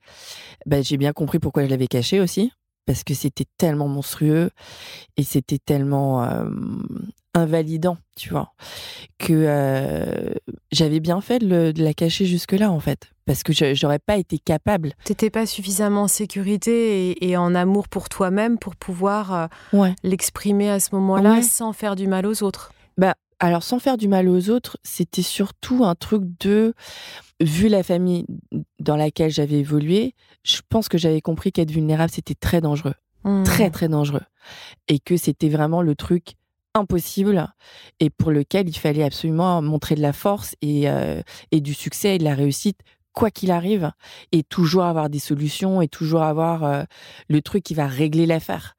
ben, j'ai bien compris pourquoi je l'avais caché aussi. Parce que c'était tellement monstrueux et c'était tellement euh, invalidant, tu vois, que euh, j'avais bien fait de, la cacher jusque-là, en fait, parce que j'aurais pas été capable. T'étais pas suffisamment en sécurité et, en amour pour toi-même pour pouvoir euh, l'exprimer à ce moment-là sans faire du mal aux autres. Bah, alors, sans faire du mal aux autres, c'était surtout un truc de, vu la famille dans laquelle j'avais évolué, je pense que j'avais compris qu'être vulnérable, c'était très dangereux. Mmh. Très, très dangereux. Et que c'était vraiment le truc impossible et pour lequel il fallait absolument montrer de la force et, euh, et du succès et de la réussite quoi qu'il arrive et toujours avoir des solutions et toujours avoir euh, le truc qui va régler l'affaire.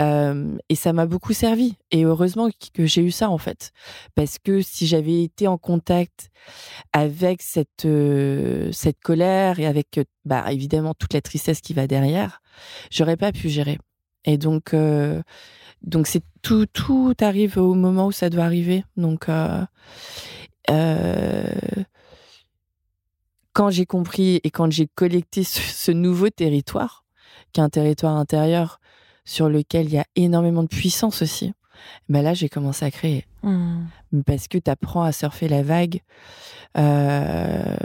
Euh, et ça m'a beaucoup servi et heureusement que j'ai eu ça en fait parce que si j'avais été en contact avec cette cette colère et avec bah évidemment toute la tristesse qui va derrière, j'aurais pas pu gérer. Et donc donc c'est tout, tout arrive au moment où ça doit arriver. Donc euh, euh, quand j'ai compris et quand j'ai collecté ce, nouveau territoire, qui est un territoire intérieur sur lequel il y a énormément de puissance aussi, ben là j'ai commencé à créer. Mmh. Parce que tu apprends à surfer la vague, euh,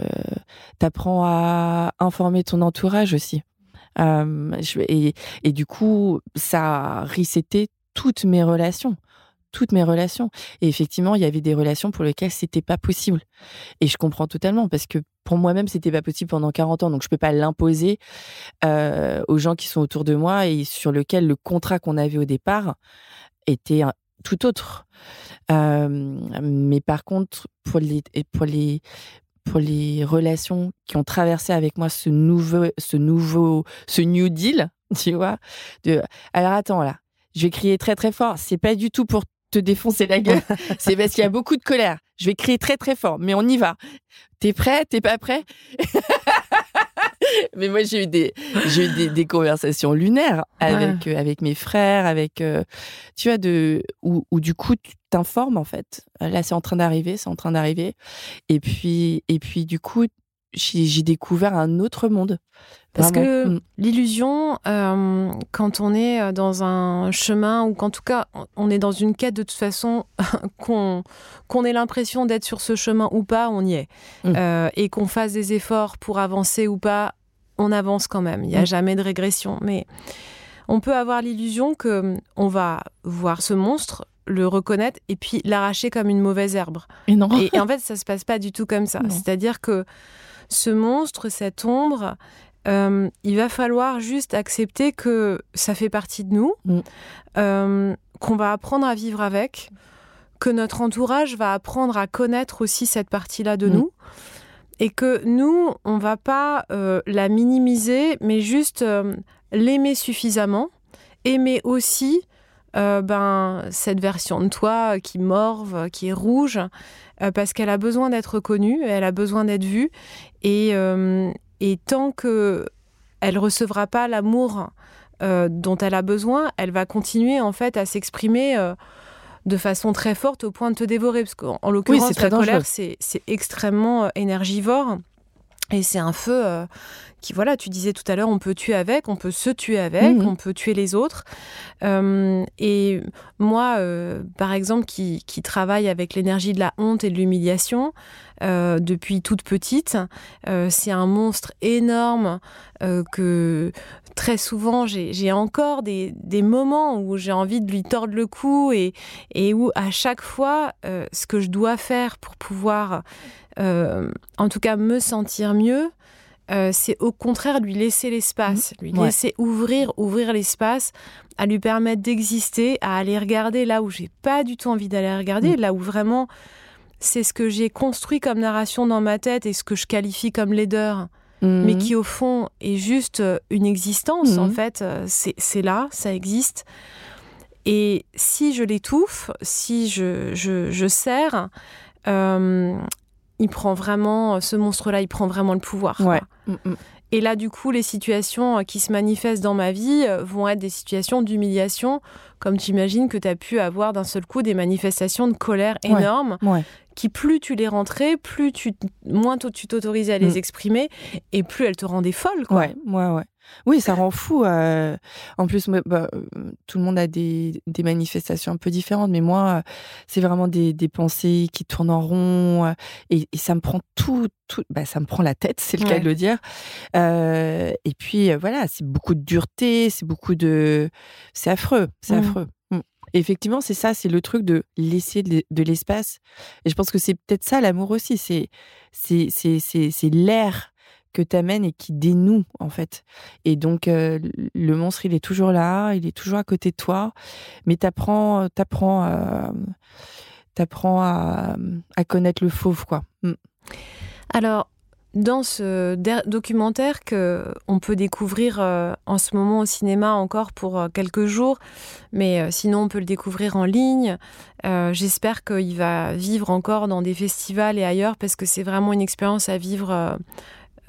tu apprends à informer ton entourage aussi. Euh, et, et, du coup, ça a reseté toutes mes relations toutes mes relations. Et effectivement, il y avait des relations pour lesquelles c'était pas possible. Et je comprends totalement parce que pour moi-même, c'était pas possible pendant 40 ans. Donc, je peux pas l'imposer euh, aux gens qui sont autour de moi et sur lequel le contrat qu'on avait au départ était tout autre. Euh, mais par contre, pour les, pour les, pour les relations qui ont traversé avec moi ce nouveau, ce nouveau, ce New Deal, tu vois. Alors attends là, je vais crier très très fort. C'est pas du tout pour te défoncer la gueule. c'est parce qu'il y a beaucoup de colère. Je vais crier très très fort, mais on y va. T'es prêt? T'es pas prêt? Mais moi, j'ai eu des, j'ai eu des, des, conversations lunaires avec, euh, avec mes frères, avec, euh, tu vois, de, où, où, du coup, tu t'informes, en fait. Là, c'est en train d'arriver, c'est en train d'arriver. Et puis, et puis, du coup, j'ai découvert un autre monde. Parce que mm. l'illusion, euh, quand on est euh, dans un chemin ou qu'en tout cas on est dans une quête de toute façon, qu'on qu'on ait l'impression d'être sur ce chemin ou pas, on y est. Mm. Euh, et qu'on fasse des efforts pour avancer ou pas, on avance quand même. Il n'y a mm. jamais de régression. Mais on peut avoir l'illusion que on va voir ce monstre, le reconnaître et puis l'arracher comme une mauvaise herbe. Et non. Et, en fait, ça se passe pas du tout comme ça. C'est-à-dire que ce monstre, cette ombre, euh, il va falloir juste accepter que ça fait partie de nous, mm. euh, qu'on va apprendre à vivre avec, que notre entourage va apprendre à connaître aussi cette partie-là de mm. nous, et que nous, on va pas euh, la minimiser, mais juste l'aimer suffisamment, aimer aussi ben, cette version de toi qui morve, qui est rouge, parce qu'elle a besoin d'être connue, elle a besoin d'être vue, et, et tant que elle recevra pas l'amour euh, dont elle a besoin, elle va continuer en fait à s'exprimer euh, de façon très forte au point de te dévorer. Parce qu'en l'occurrence, la colère, c'est extrêmement euh, énergivore. Et c'est un feu qui, voilà, tu disais tout à l'heure, on peut tuer avec, on peut se tuer avec, mhm. on peut tuer les autres. et moi, par exemple, qui, qui travaille avec l'énergie de la honte et de l'humiliation, euh, depuis toute petite. Euh, c'est un monstre énorme euh, que très souvent j'ai encore des, des, moments où j'ai envie de lui tordre le cou et, et où à chaque fois ce que je dois faire pour pouvoir en tout cas me sentir mieux, c'est au contraire lui laisser l'espace, mmh. lui laisser ouvrir, ouvrir l'espace, à lui permettre d'exister, à aller regarder là où j'ai pas du tout envie d'aller regarder, mmh. là où vraiment c'est ce que j'ai construit comme narration dans ma tête et ce que je qualifie comme laideur, mhm. mais qui au fond est juste euh, une existence, en mhm. fait. Euh, c'est là, ça existe. Et si je l'étouffe, si je, je, serre, euh, il prend vraiment, ce monstre-là, il prend vraiment le pouvoir. Mm, mm. Et là, du coup, les situations qui se manifestent dans ma vie vont être des situations d'humiliation, comme tu imagines que tu as pu avoir d'un seul coup des manifestations de colère énormes, qui plus tu les rentrais, plus tu, moins tu t'autorisais à les mm. exprimer, et plus elles te rendaient folle. Quoi. Ouais, ouais, ouais. Oui, ça rend fou. Euh, en plus, bah, euh, tout le monde a des, des, manifestations un peu différentes, mais moi, c'est vraiment des, des, pensées qui tournent en rond euh, et, ça me prend tout, tout bah, ça me prend la tête, c'est le cas de le dire. et puis voilà, c'est beaucoup de dureté, c'est beaucoup de, c'est affreux, c'est mmh. affreux. Mmh. effectivement, c'est ça, c'est le truc de laisser de, l'espace. Et je pense que c'est peut-être ça l'amour aussi, c'est c'est l'air que tu amènes et qui dénoue en fait. Et donc le monstre, il est toujours là, il est toujours à côté de toi, mais t'apprends, à, t'apprends à, à connaître le fauve quoi. Mmh. Alors dans ce documentaire que on peut découvrir en ce moment au cinéma encore pour quelques jours, mais sinon on peut le découvrir en ligne. J'espère qu'il va vivre encore dans des festivals et ailleurs parce que c'est vraiment une expérience à vivre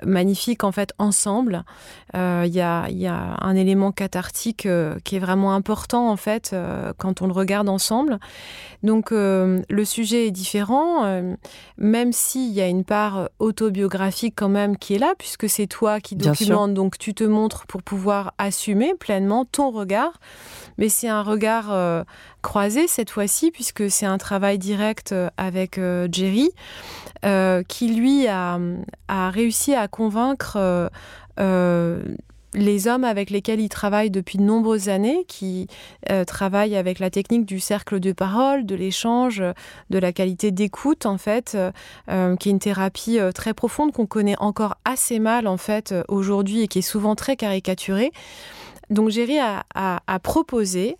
magnifique en fait ensemble. Euh, il y, a, un élément cathartique euh, qui est vraiment important en fait euh, quand on le regarde ensemble. Donc le sujet est différent, même s'il y a une part autobiographique quand même qui est là, puisque c'est toi qui documente, donc tu te montres pour pouvoir assumer pleinement ton regard. Mais c'est un regard croisé cette fois-ci, puisque c'est un travail direct avec Jerry. Euh, qui lui a, réussi à convaincre euh, euh, les hommes avec lesquels il travaille depuis de nombreuses années, qui travaillent avec la technique du cercle de parole, de l'échange, de la qualité d'écoute en fait, qui est une thérapie très profonde qu'on connaît encore assez mal en fait aujourd'hui et qui est souvent très caricaturée. Donc Géry a, proposé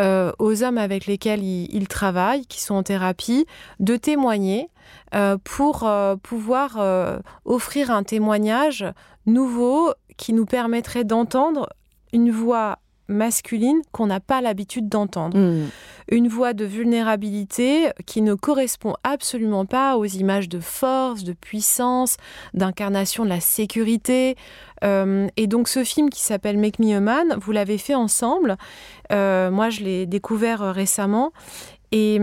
aux hommes avec lesquels il, travaille, qui sont en thérapie, de témoigner euh, pour euh, pouvoir euh, offrir un témoignage nouveau qui nous permettrait d'entendre une voix masculine qu'on n'a pas l'habitude d'entendre. Mm. Une voix de vulnérabilité qui ne correspond absolument pas aux images de force, de puissance, d'incarnation de la sécurité. Euh, et donc ce film qui s'appelle Make Me a Man, vous l'avez fait ensemble. Euh, moi, je l'ai découvert euh, récemment. Et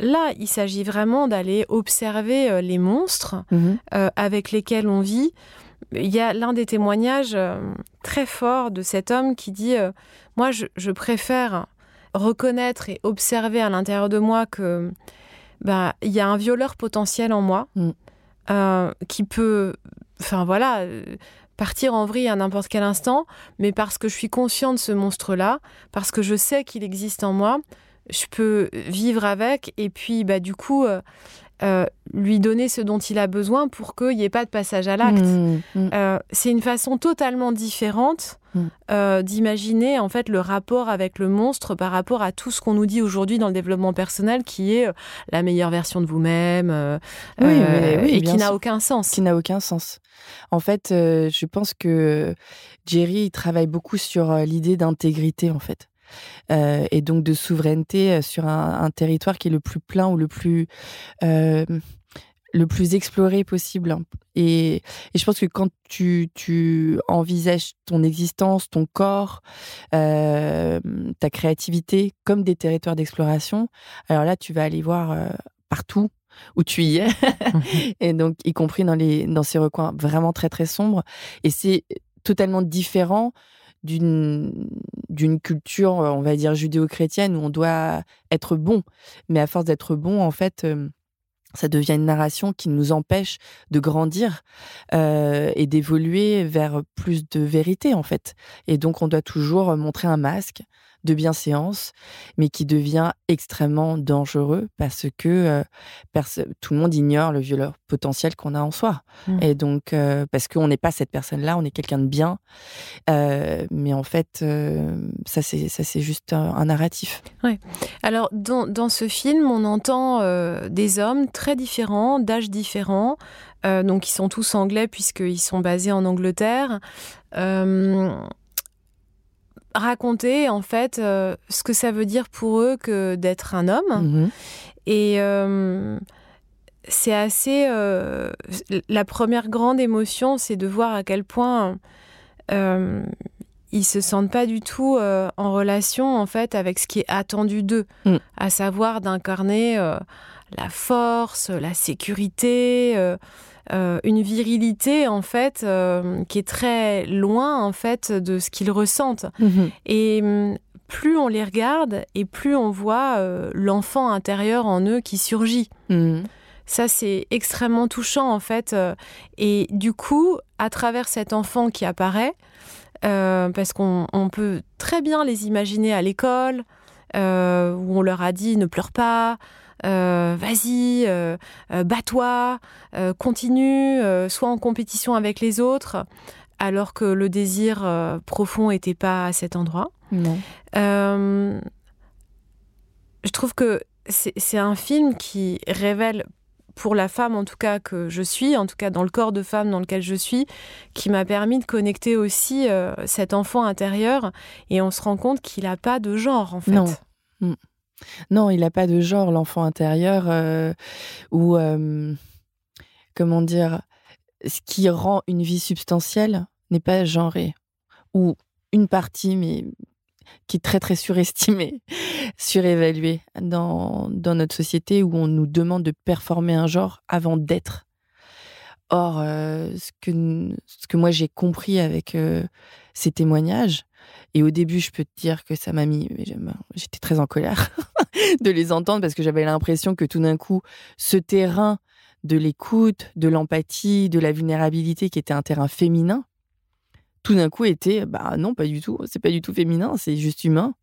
là, il s'agit vraiment d'aller observer les monstres euh, avec lesquels on vit. Il y a l'un des témoignages euh, très forts de cet homme qui dit euh, Moi, je, je préfère reconnaître et observer à l'intérieur de moi que bah, il y a un violeur potentiel en moi Mm. euh, qui peut, enfin voilà, partir en vrille à n'importe quel instant, mais parce que je suis conscient de ce monstre-là, parce que je sais qu'il existe en moi, je peux vivre avec et puis bah, du coup euh, euh, lui donner ce dont il a besoin pour qu'il n'y ait pas de passage à l'acte. Mm, mm. Euh, c'est une façon totalement différente Mm. euh, d'imaginer en fait le rapport avec le monstre par rapport à tout ce qu'on nous dit aujourd'hui dans le développement personnel, qui est la meilleure version de vous-même Oui, mais oui, et qui n'a aucun sens. qui n'a aucun sens. En fait, je pense que Jerry il travaille beaucoup sur l'idée d'intégrité, en fait. Euh, et donc de souveraineté euh, sur un, un territoire qui est le plus plein ou le plus euh, le plus exploré possible. Et, et je pense que quand tu, tu envisages ton existence, ton corps, euh, ta créativité comme des territoires d'exploration, alors là, tu vas aller voir partout où tu y es, et donc y compris dans, les, dans ces recoins vraiment très très sombres. Et c'est totalement différent d'une d'une culture, on va dire, judéo-chrétienne où on doit être bon. Mais à force d'être bon, en fait, euh, ça devient une narration qui nous empêche de grandir euh, et d'évoluer vers plus de vérité, en fait. Et donc, on doit toujours montrer un masque de bienséance, mais qui devient extrêmement dangereux parce que euh, tout le monde ignore le violeur potentiel qu'on a en soi. Mm. Et donc, euh, parce qu'on n'est pas cette personne-là, on est quelqu'un de bien. Euh, mais en fait, ça, c'est ça, c'est juste un, un narratif. Alors, dans, dans ce film, on entend des hommes très différents, d'âges différents, donc ils sont tous anglais puisqu'ils sont basés en Angleterre, raconter en fait euh, ce que ça veut dire pour eux que d'être un homme. Mhm. Et euh, c'est assez. euh, la première grande émotion, c'est de voir à quel point ils se sentent pas du tout en relation en fait avec ce qui est attendu d'eux, Mm. à savoir d'incarner la force, la sécurité. Euh, une virilité en fait euh, qui est très loin en fait de ce qu'ils ressentent Mhm. et hum, plus on les regarde et plus on voit euh, l'enfant intérieur en eux qui surgit. Mhm. Ça, c'est extrêmement touchant, en fait. Et du coup, à travers cet enfant qui apparaît, parce qu'on on peut très bien les imaginer à l'école, où on leur a dit ne pleure pas, euh, vas-y, euh, euh, bats-toi, euh, continue, sois en compétition avec les autres, alors que le désir profond n'était pas à cet endroit. Non. Je trouve que c'est un film qui révèle, pour la femme en tout cas que je suis, en tout cas dans le corps de femme dans lequel je suis, qui m'a permis de connecter aussi euh, cet enfant intérieur. Et on se rend compte qu'il n'a pas de genre en fait. Non. Mm. Non, il n'a pas de genre, l'enfant intérieur, euh, ou euh, comment dire, ce qui rend une vie substantielle n'est pas genré, ou une partie, mais qui est très très surestimée, surévaluée dans, dans notre société où on nous demande de performer un genre avant d'être. Or, euh, ce, que, ce que moi j'ai compris avec euh, ces témoignages, et au début, je peux te dire que ça m'a mis. J'étais très en colère de les entendre parce que j'avais l'impression que tout d'un coup, ce terrain de l'écoute, de l'empathie, de la vulnérabilité, qui était un terrain féminin, tout d'un coup était bah non, pas du tout. C'est pas du tout féminin, c'est juste humain.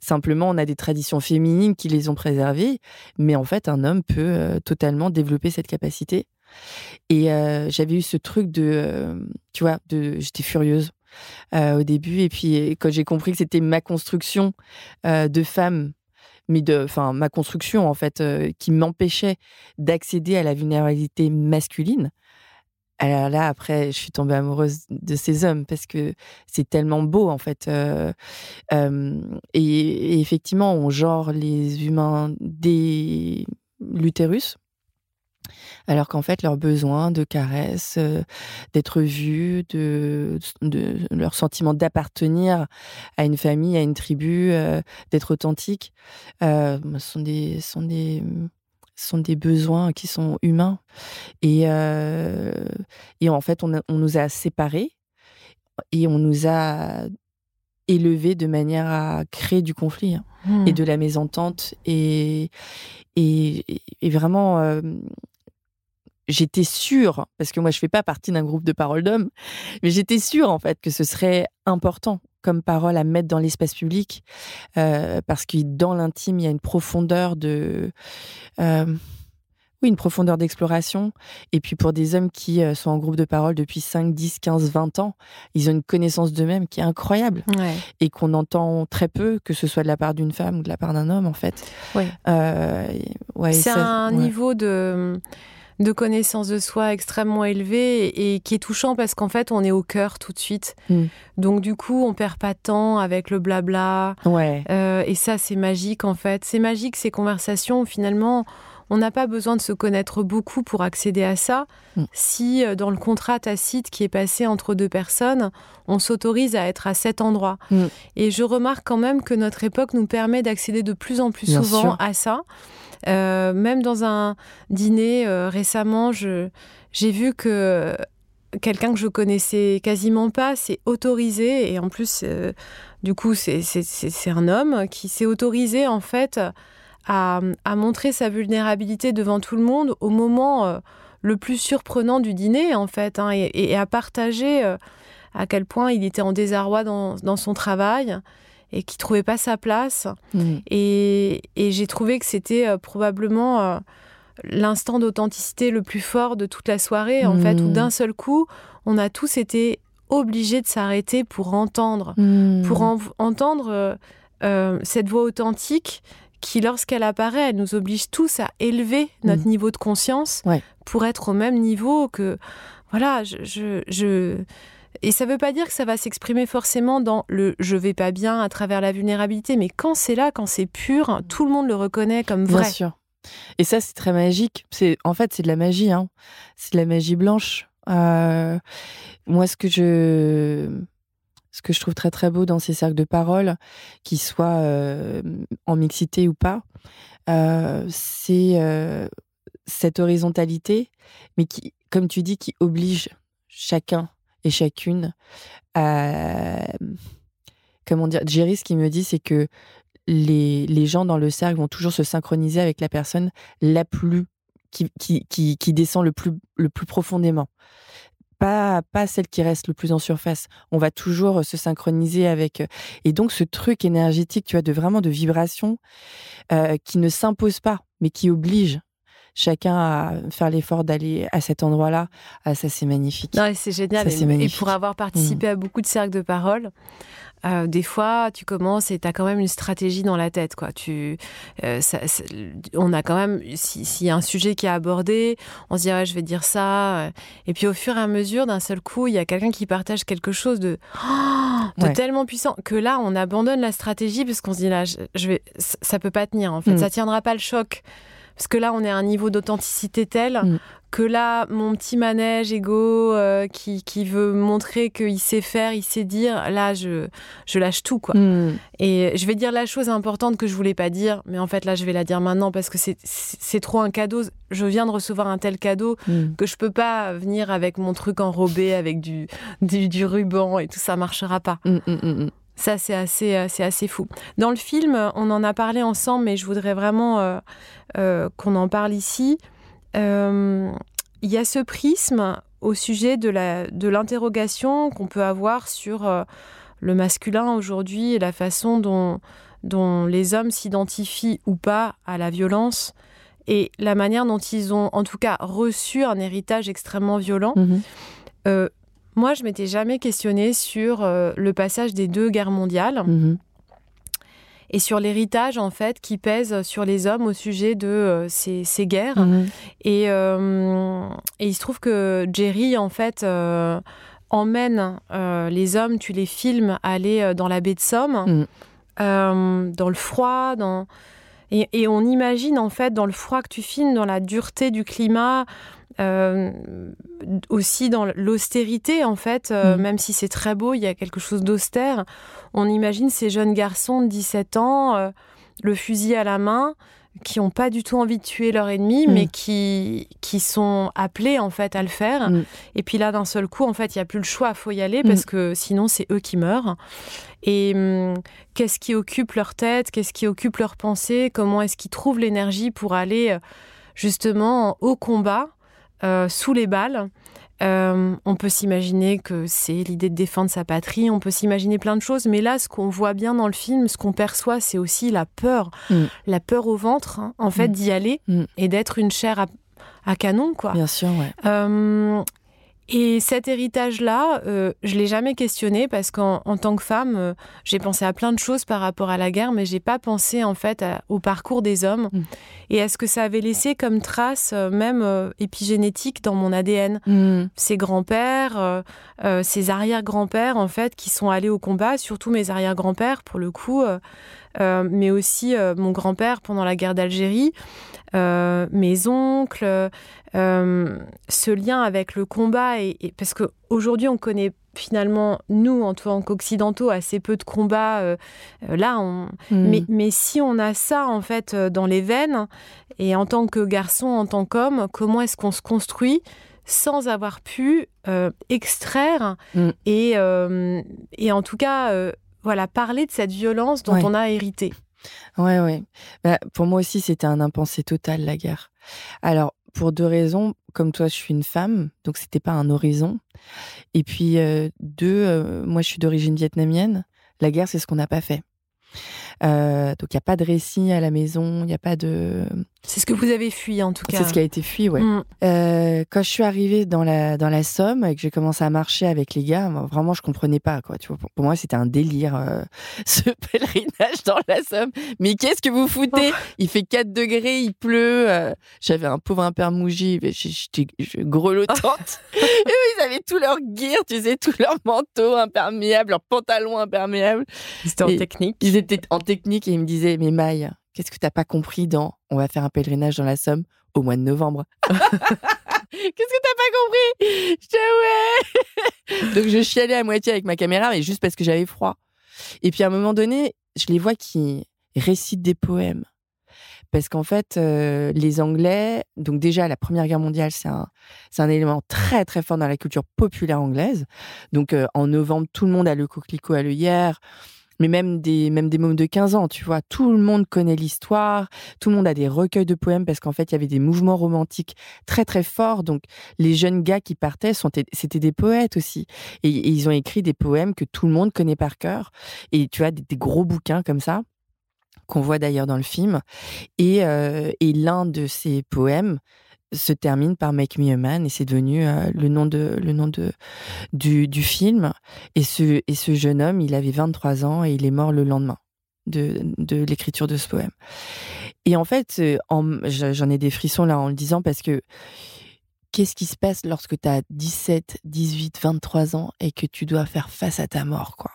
Simplement, on a des traditions féminines qui les ont préservées, mais en fait, un homme peut euh, totalement développer cette capacité. Et euh, j'avais eu ce truc de, euh, tu vois, j'étais furieuse euh, au début. Et puis, quand j'ai compris que c'était ma construction euh, de femme, mais de, enfin, ma construction, en fait, euh, qui m'empêchait d'accéder à la vulnérabilité masculine, Alors là, après, je suis tombée amoureuse de ces hommes parce que c'est tellement beau, en fait. Et, effectivement, on genre les humains dès l'utérus. Alors qu'en fait, leurs besoins de caresses, euh, d'être vus, de, leur sentiment d'appartenir à une famille, à une tribu, d'être authentique, sont des, sont des sont des besoins qui sont humains. Et, euh, et en fait, on, on, nous a séparés et on nous a élevés de manière à créer du conflit hein, et mmh. de la mésentente. Et, et, et vraiment, euh, j'étais sûre, parce que moi je fais pas partie d'un groupe de paroles d'hommes, mais j'étais sûre en fait que ce serait important comme parole à mettre dans l'espace public, euh, parce que dans l'intime, il y a une profondeur de... Euh, oui, une profondeur d'exploration. Et puis pour des hommes qui euh, sont en groupe de parole depuis 5, 10, 15, 20 ans, ils ont une connaissance d'eux-mêmes qui est incroyable. Et qu'on entend très peu, que ce soit de la part d'une femme ou de la part d'un homme, en fait. Ouais. ouais c'est un niveau de de connaissance de soi extrêmement élevé et, qui est touchant parce qu'en fait, on est au cœur tout de suite. Mm. Donc, du coup, on perd pas de temps avec le blabla. Ouais. Euh, et ça, c'est magique, en fait. C'est magique, ces conversations finalement, on n'a pas besoin de se connaître beaucoup pour accéder à ça. Mm. Si, euh, dans le contrat tacite qui est passé entre deux personnes, on s'autorise à être à cet endroit. Mm. Et je remarque quand même que notre époque nous permet d'accéder de plus en plus souvent à ça. Euh, même dans un dîner euh, récemment, j'ai vu que quelqu'un que je connaissais quasiment pas s'est autorisé, et en plus, euh, du coup, c'est un homme qui s'est autorisé en fait à, montrer sa vulnérabilité devant tout le monde au moment le plus surprenant du dîner, en fait, hein, et, à partager à quel point il était en désarroi dans, dans son travail et qui trouvait pas sa place. Mm. Et, j'ai trouvé que c'était euh, probablement euh, l'instant d'authenticité le plus fort de toute la soirée, en fait, où mm. d'un seul coup, on a tous été obligés de s'arrêter pour entendre, mm. pour entendre euh, cette voix authentique qui, lorsqu'elle apparaît, elle nous oblige tous à élever notre niveau de conscience pour être au même niveau que, voilà, je, je et ça ne veut pas dire que ça va s'exprimer forcément dans le je vais pas bien à travers la vulnérabilité, mais quand c'est là, quand c'est pur, tout le monde le reconnaît comme vrai. Bien sûr. Et ça, c'est très magique. C'est en fait, c'est de la magie. Hein. C'est de la magie blanche. Euh, moi, ce que je ce que je trouve très très beau dans ces cercles de parole, qu'ils soient euh, en mixité ou pas, euh, c'est cette horizontalité, mais qui, comme tu dis, qui oblige chacun et chacune à. Comment dire Jerry, ce qu'il me dit, c'est que les, les, gens dans le cercle vont toujours se synchroniser avec la personne la plus. qui, qui, qui, qui descend le plus, le plus profondément. Pas, pas celle qui reste le plus en surface. On va toujours se synchroniser avec. Et donc, ce truc énergétique, tu vois, de vraiment de vibration euh, qui ne s'impose pas, mais qui oblige chacun à faire l'effort d'aller à cet endroit-là, ah, ça c'est magnifique. c'est génial. et, pour avoir participé mmh. à beaucoup de cercles de parole, euh, des fois, tu commences et tu as quand même une stratégie dans la tête. Quoi. Tu, euh, on a quand même, s'il y a un sujet qui est abordé, on se dit, ouais, je vais dire ça. Et puis au fur et à mesure, d'un seul coup, il y a quelqu'un qui partage quelque chose de, de tellement puissant que là, on abandonne la stratégie parce qu'on se dit, là, je, vais, ça peut pas tenir. En fait, mmh. ça tiendra pas le choc. Parce que là, on est à un niveau d'authenticité tel mm. que là, mon petit manège égo euh, qui, qui, veut montrer qu'il sait faire, il sait dire, là, je, je lâche tout. quoi. Mm. Et je vais dire la chose importante que je voulais pas dire, mais en fait, là, je vais la dire maintenant parce que c'est trop un cadeau. Je viens de recevoir un tel cadeau mm. que je peux pas venir avec mon truc enrobé, avec du, du, du ruban et tout ça marchera pas. Ça, c'est assez, euh, c'est assez fou. Dans le film, on en a parlé ensemble, mais je voudrais vraiment euh, euh, qu'on en parle ici. Il y a ce prisme au sujet de, la, de l'interrogation qu'on peut avoir sur le masculin aujourd'hui et la façon dont, dont les hommes s'identifient ou pas à la violence et la manière dont ils ont en tout cas reçu un héritage extrêmement violent. Mm-hmm. Moi, je m'étais jamais questionnée sur euh, le passage des deux guerres mondiales. Mhm. et sur l'héritage en fait qui pèse sur les hommes au sujet de euh, ces, ces, guerres. Mhm. Et, et, il se trouve que Jerry en fait emmène les hommes, tu les filmes aller dans la baie de Somme, Mhm. dans le froid, dans et, et, on imagine en fait dans le froid que tu filmes, dans la dureté du climat, euh, aussi dans l'austérité en fait, euh, Mhm. même si c'est très beau, il y a quelque chose d'austère. On imagine ces jeunes garçons de 17 ans, euh, le fusil à la main, qui n'ont pas du tout envie de tuer leur ennemi, Mhm. mais qui, qui sont appelés en fait à le faire. Mhm. Et puis là, d'un seul coup, en fait, il n'y a plus le choix, faut y aller parce que sinon, c'est eux qui meurent. Et hum, qu'est-ce qui occupe leur tête Qu'est-ce qui occupe leurs pensées Comment est-ce qu'ils trouvent l'énergie pour aller justement au combat, euh, sous les balles Euh, on peut s'imaginer que c'est l'idée de défendre sa patrie, on peut s'imaginer plein de choses, mais là, ce qu'on voit bien dans le film, ce qu'on perçoit, c'est aussi la peur, Mm. la peur au ventre, hein, en fait, Mm. d'y aller Mm. et d'être une chair à, à canon, quoi. Bien sûr, ouais. Euh, et cet héritage-là, euh, je l'ai jamais questionné parce qu'en en tant que femme, euh, j'ai pensé à plein de choses par rapport à la guerre, mais j'ai pas pensé en fait à- au parcours des hommes Mm. et à ce que ça avait laissé comme trace, euh, même euh, épigénétique, dans mon ADN. Mhm. Ces grands-pères, ces arrière-grands-pères en fait, qui sont allés au combat, surtout mes arrière-grands-pères pour le coup, mais aussi euh, mon grand-père pendant la guerre d'Algérie, euh, mes oncles, euh, ce lien avec le combat, et, et- parce qu'aujourd'hui on connaît finalement, nous en tant qu'occidentaux, assez peu de combats. euh, euh, là, on... Mhm. mais, mais si on a ça en fait euh, dans les veines, et en tant que garçon, en tant qu'homme, comment est-ce qu'on se construit sans avoir pu euh, extraire Mm. et, euh, et en tout cas euh, voilà parler de cette violence dont Ouais. on a hérité. Ouais, ouais. Bah, pour moi aussi, c'était un impensé total, la guerre. Alors, pour deux raisons. Comme toi, je suis une femme, donc c'était pas un horizon. Et puis, euh, deux, euh, moi, je suis d'origine vietnamienne. La guerre, c'est ce qu'on n'a pas fait. Euh, donc, il n'y a pas de récit à la maison, il n'y a pas de. C'est ce que vous avez fui en tout cas. C'est ce qui a été fui, ouais. Mm. Euh, quand je suis arrivée dans la, dans la Somme et que j'ai commencé à marcher avec les gars, moi, vraiment, je comprenais pas, quoi. Tu vois, pour, pour moi, c'était un délire, euh, ce pèlerinage dans la Somme. Mais qu'est-ce que vous foutez? Il fait 4 degrés, il pleut. J'avais un pauvre impermougi, mais j'- j'étais grelottante. et eux, ils avaient tout leur gear, tu sais, tout leur manteau imperméable, leurs pantalons imperméables. C'était en technique. Ils étaient en technique et ils me disaient, mais Maï, qu'est-ce que t'as pas compris dans on va faire un pèlerinage dans la Somme au mois de novembre? Qu'est-ce que t'as pas compris? Je ouais Donc je chialais à moitié avec ma caméra, mais juste parce que j'avais froid. Et puis à un moment donné, je les vois qui récitent des poèmes. Parce qu'en fait, euh, les Anglais, donc déjà la Première Guerre mondiale, c'est un, un élément très très fort dans la culture populaire anglaise. Donc euh, en novembre, tout le monde a le coquelicot à l'œillère, mais même des même des mômes de 15 ans, tu vois, tout le monde connaît l'histoire, tout le monde a des recueils de poèmes parce qu'en fait, il y avait des mouvements romantiques très très forts. Donc les jeunes gars qui partaient c'était des poètes aussi. Et, et ils ont écrit des poèmes que tout le monde connaît par cœur. Et tu as des, des gros bouquins comme ça qu'on voit d'ailleurs dans le film. Et, euh, et l'un de ces poèmes se termine par Make Me a Man et c'est devenu euh, le nom de le nom de du, du film. Et ce et ce jeune homme il avait 23 ans et il est mort le lendemain de, de l'écriture de ce poème. Et en fait euh, en- j'en ai des frissons là en le disant parce que qu'est-ce qui se passe lorsque tu as 17 18 23 ans et que tu dois faire face à ta mort quoi?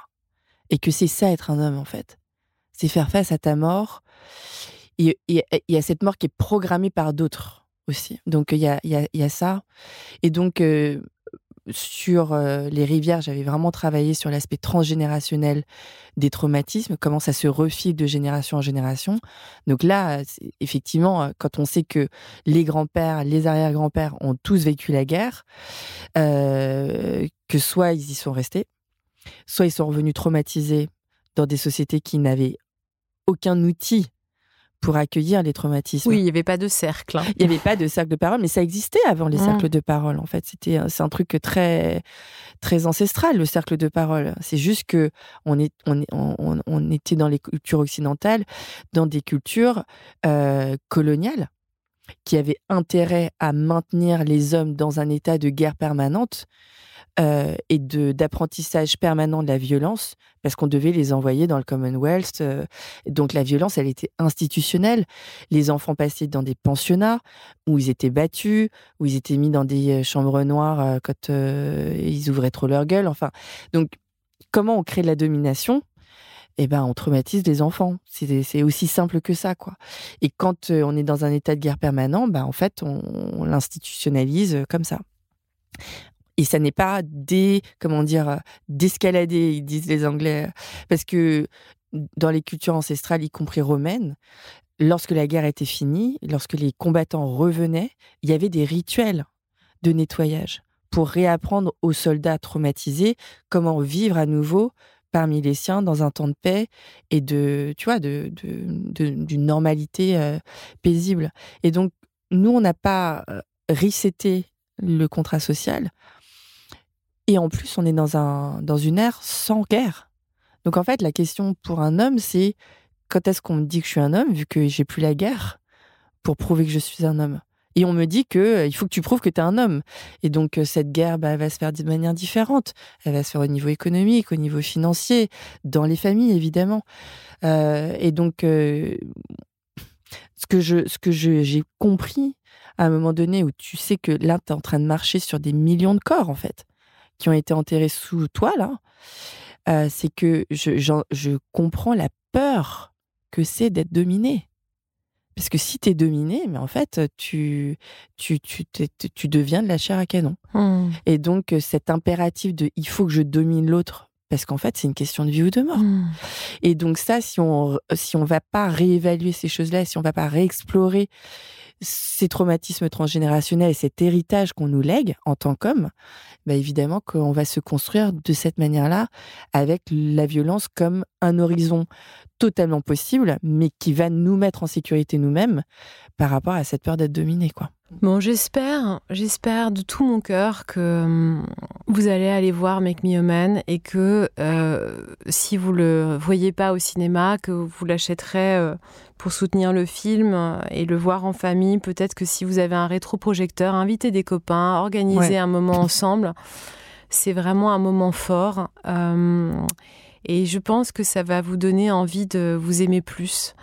Et que c'est ça être un homme en fait. C'est faire face à ta mort. Et et- et il y a cette mort qui est programmée par d'autres aussi. Donc il y a, y, a, ça. Et donc euh, sur euh, les rivières, j'avais vraiment travaillé sur l'aspect transgénérationnel des traumatismes, comment ça se refile de génération en génération. Donc là, effectivement, euh, quand on sait que les grands-pères, les arrière-grands-pères ont tous vécu la guerre, que soit ils y sont restés, soit ils sont revenus traumatisés dans des sociétés qui n'avaient aucun outil pour accueillir les traumatismes. Oui, il n'y avait pas de cercle. hein. Il n'y avait pas de cercle de parole, mais ça existait avant les Mm. cercles de parole. En fait, c'était un- c'est un truc très très ancestral le cercle de parole. C'est juste que on est on, est- on, était dans les cultures occidentales, dans des cultures euh, coloniales. qui avait intérêt à maintenir les hommes dans un état de guerre permanente euh, et d'apprentissage permanent de la violence, parce qu'on devait les envoyer dans le Commonwealth. Euh, donc la violence, elle était institutionnelle. Les enfants passaient dans des pensionnats où ils étaient battus, où ils étaient mis dans des euh, chambres noires quand ils ouvraient trop leur gueule. Enfin, donc comment on crée de la domination? Eh ben, on traumatise les enfants. C'est aussi simple que ça, quoi. Et quand on est dans un état de guerre permanent, ben, en fait, on l'institutionnalise comme ça. Et ça n'est pas des, comment dire, d'escalader, ils disent les Anglais. Parce que dans les cultures ancestrales, y compris romaines, lorsque la guerre était finie, lorsque les combattants revenaient, il y avait des rituels de nettoyage pour réapprendre aux soldats traumatisés comment vivre à nouveau parmi les siens dans un temps de paix et de, tu vois, de, d'une normalité euh, paisible. Et donc, nous, on n'a pas euh, reseté le contrat social. Et en plus, on est dans, un, dans une ère sans guerre. Donc en fait, la question pour un homme, c'est quand est-ce qu'on me dit que je suis un homme, vu que j'ai plus la guerre, pour prouver que je suis un homme? Et on me dit que euh, il faut que tu prouves que tu es un homme. Et donc euh, cette guerre, bah, elle va se faire de manière différente. Elle va se faire au niveau économique, au niveau financier, dans les familles évidemment. Euh, et donc ce que ce que j'ai compris à un moment donné où tu sais que là tu es en train de marcher sur des millions de corps en fait qui ont été enterrés sous toi, là, euh, c'est que je, je, comprends la peur que c'est d'être dominé. Parce que si tu es dominé, mais en fait, tu, tu, tu, tu deviens de la chair à canon. Mmh. Et donc, cet impératif de il faut que je domine l'autre, parce qu'en fait, c'est une question de vie ou de mort. Mmh. Et donc, ça, si on si on va pas réévaluer ces choses-là, si on va pas réexplorer ces traumatismes transgénérationnels et cet héritage qu'on nous lègue en tant qu'homme, bah évidemment qu'on va se construire de cette manière-là, avec la violence comme un horizon totalement possible, mais qui va nous mettre en sécurité nous-mêmes par rapport à cette peur d'être dominé, quoi. Bon, j'espère, j'espère de tout mon cœur que hum, vous allez aller voir Make Me a Man et que euh, si vous le voyez pas au cinéma, que vous l'achèterez euh, pour soutenir le film et le voir en famille. Peut-être que si vous avez un rétroprojecteur, invitez des copains, organisez un moment ensemble. C'est vraiment un moment fort. Hum, et je pense que ça va vous donner envie de vous aimer plus.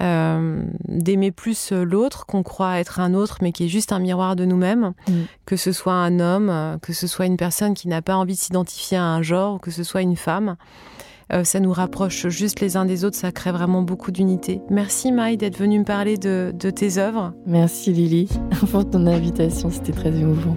Euh, d'aimer plus l'autre qu'on croit être un autre, mais qui est juste un miroir de nous-mêmes, mm. que ce soit un homme, que ce soit une personne qui n'a pas envie de s'identifier à un genre, ou que ce soit une femme. Euh, ça nous rapproche juste les uns des autres, ça crée vraiment beaucoup d'unité. Merci Maï d'être venue me parler de, de tes œuvres. Merci Lily pour ton invitation, c'était très émouvant.